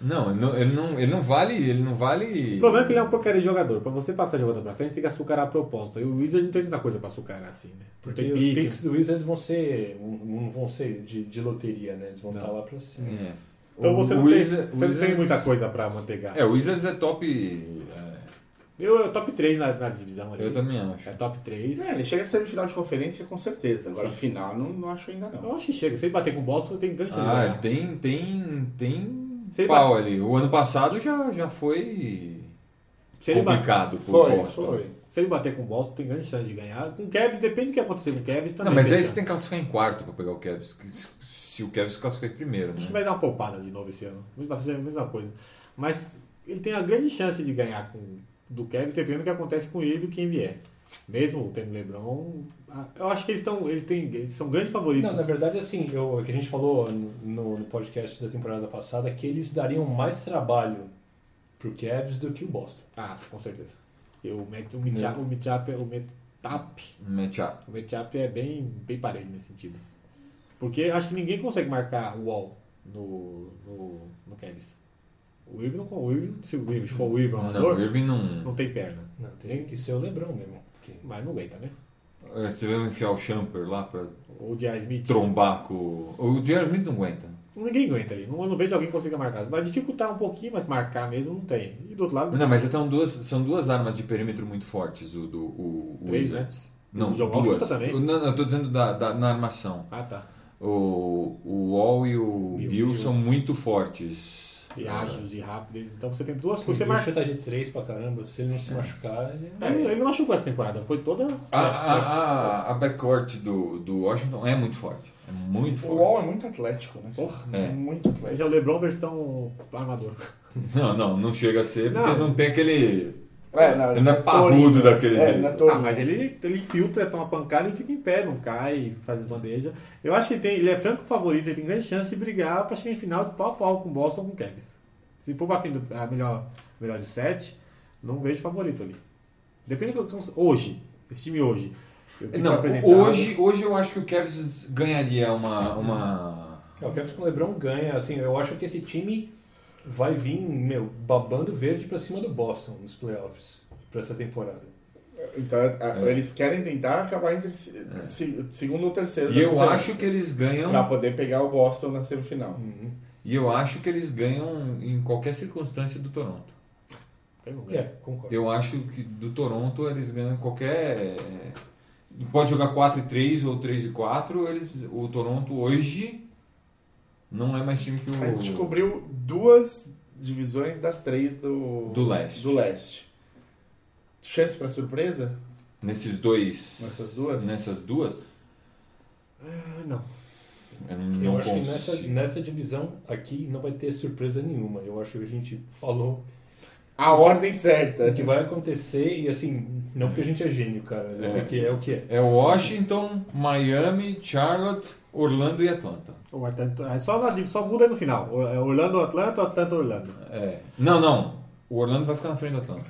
Não, ele não, ele não, ele não vale. Ele não vale. O problema é que ele é um porcaria de jogador. Pra você passar jogador pra frente, tem que açucarar a proposta. E o Wizard não tem tanta coisa pra açucarar assim, né? Porque tem os pique. picks do Wizard vão ser. não vão ser de, de loteria, né? Eles vão Não. estar lá pra cima. É. Então O você, não, Wizard- tem, você não tem Wizards- muita coisa pra mantegar. É, o Wizards é top. é, Eu, eu top 3 na, na divisão ali. eu também acho. É top 3. É, ele chega a semifinal de conferência com certeza. Agora, final, não, não acho ainda não. Eu acho que chega. Se ele bater com o Boston, tem grande chance de Ah, ganhar. tem. Tem. Tem. Se ele Pau ali. O ano passado já, já foi Se ele bater- complicado pro Foi, Boston. foi. Se ele bater com o Boston, tem grande chance de ganhar. Com o Kevs, depende do que acontecer com o Kevs também. Não, mas aí chance. você tem que classificar em quarto pra pegar o Cavs. Se o Cavs classificar em primeiro, Acho que né? vai dar uma poupada de novo esse ano. Vai fazer a mesma coisa. Mas ele tem a grande chance de ganhar com, do Kevs, dependendo do que acontece com ele e quem vier. Mesmo tendo LeBron, eu acho que eles estão. Eles, têm, eles são grandes favoritos. Não, na verdade, assim, eu, o que a gente falou no, no podcast da temporada passada, que eles dariam mais trabalho pro Cavs do que o Boston. Ah, com certeza. E o, Met- o Mitchap, o Mitchap, o Metap, Matchup. o Mitchap é bem, bem parelho nesse sentido. Porque acho que ninguém consegue marcar o wall no, no, no Cavs. O Irving não o Irving, se o Irving for o Irving Não, o Irving não. não tem perna. Não, tem que ser o LeBron mesmo. porque- Mas não aguenta, né? É, Você vai enfiar o Champer lá pra O J.R. Smith. trombar com. o- O Jerry Smith não aguenta. Ninguém aguenta ali. Não, eu não vejo alguém que consiga marcar. Vai dificultar um pouquinho, mas marcar mesmo não tem. E do outro lado, Não, mas então duas, são duas armas de perímetro muito fortes, o do o, o Três, né? Wizards. Não, O duas. também. O- Não, não, eu tô dizendo da, da- na armação. Ah, tá. O, o Wall e o Bill, Bill, Bill. são muito fortes. E ágeis e rápidos. Então você tem duas O coisas. Você marca. chuta de três pra caramba. Se ele não se machucar, ele... Ele, ele não machucou essa temporada. Foi toda. A, a, a, a backcourt do, do Washington é muito forte. É muito O forte. Wall é muito atlético, né? Porra. É. Muito atlético. Já o LeBron versão armador. Não, não, não chega a ser, porque Não. não, tem aquele. É, não, Ele não é tourinho. parrudo daquele é, jeito. na Ah, mas ele, ele filtra, toma pancada e fica em pé, não cai, faz as bandejas. Eu acho que ele, tem, ele é franco favorito, ele tem grande chance de brigar pra chegar em final de pau a pau com o Boston ou com o Cavs. Se for pra fim do, a melhor, melhor de sete, não vejo favorito ali. Depende do que hoje, esse time hoje. Não, hoje, hoje eu acho que o Cavs ganharia uma. uma... É, o Cavs com o LeBron ganha. Assim, eu acho que esse time vai vir, meu, babando verde pra cima do Boston nos playoffs pra essa temporada. Então, a- eles querem tentar acabar entre se- segundo ou terceiro. E eu acho que eles ganham. Pra poder pegar o Boston na semifinal. E eu acho que eles ganham em qualquer circunstância do Toronto. É, concordo. Eu acho que do Toronto eles ganham em qualquer. Pode jogar 4 e 3 ou 3 e 4. Eles, o Toronto hoje não é mais time que o. A gente cobriu duas divisões das três do, Do leste. do leste. Chance pra surpresa? Nesses dois. Nessas duas? Nessas duas. Ah, não. Eu Eu não acho que nessa, nessa divisão aqui não vai ter surpresa nenhuma. Eu acho que a gente falou A ordem certa. o que vai acontecer e assim, não porque a gente é gênio, cara, mas é, É. porque é o que é. É Washington, Miami, Charlotte, Orlando e Atlanta. O Atlanta- é Só, só muda no final. É Orlando, Atlanta, Atlanta, Orlando. É. Não, não. O Orlando vai ficar na frente do Atlanta.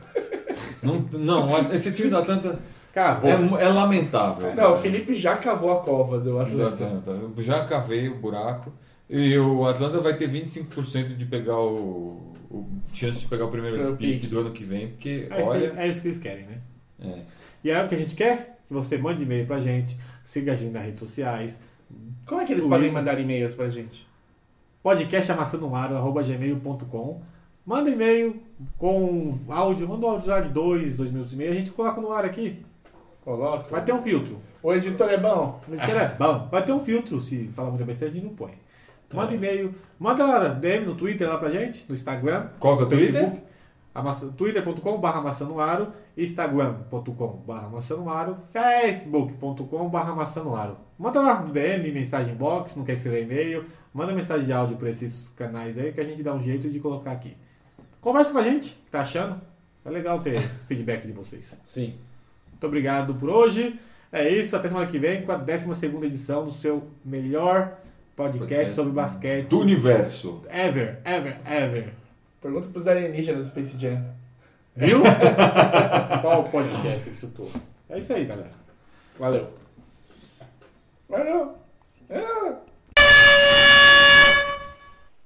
não, não, esse time do Atlanta Cavou. é, é lamentável. Não, o Felipe já cavou a cova do do Atlanta. Atlanta. Eu já cavei o buraco. E o Atlanta vai ter 25% de pegar o, o chance de pegar o primeiro pick do ano que vem, porque É isso, que, olha. é isso que eles querem, né? É. E é o que a gente quer? Que você mande e-mail pra gente, siga a gente nas redes sociais, Como é que eles O podem mandar e-mails pra gente? podcastamassanoaro.gmail.com Manda e-mail com áudio, manda um áudio já de dois, dois minutos e meio, a gente coloca no ar aqui. Coloca. Vai ter um filtro. O editor é bom. Mas que é bom. Vai ter um filtro, se falar muita besteira, a gente não põe. Manda e-mail, manda DM no Twitter lá pra gente, no Instagram. Qual que é o Twitter? Facebook, twitter.com.br instagram.com.br maçanoaro, facebook.com.br maçanoaro. Manda lá no DM, mensagem box, não quer escrever e-mail, manda mensagem de áudio pra esses canais aí que a gente dá um jeito de colocar aqui. Conversa com a gente, o que tá achando? É legal ter feedback de vocês. Sim. Muito obrigado por hoje. É isso, até semana que vem com a 12 edição do seu melhor podcast Podcast sobre basquete. Do universo. Ever, ever, ever. Pergunta pros alienígenas do Space Jam. Viu? Qual podcast isso tudo? É isso aí, galera. Valeu. Valeu. É.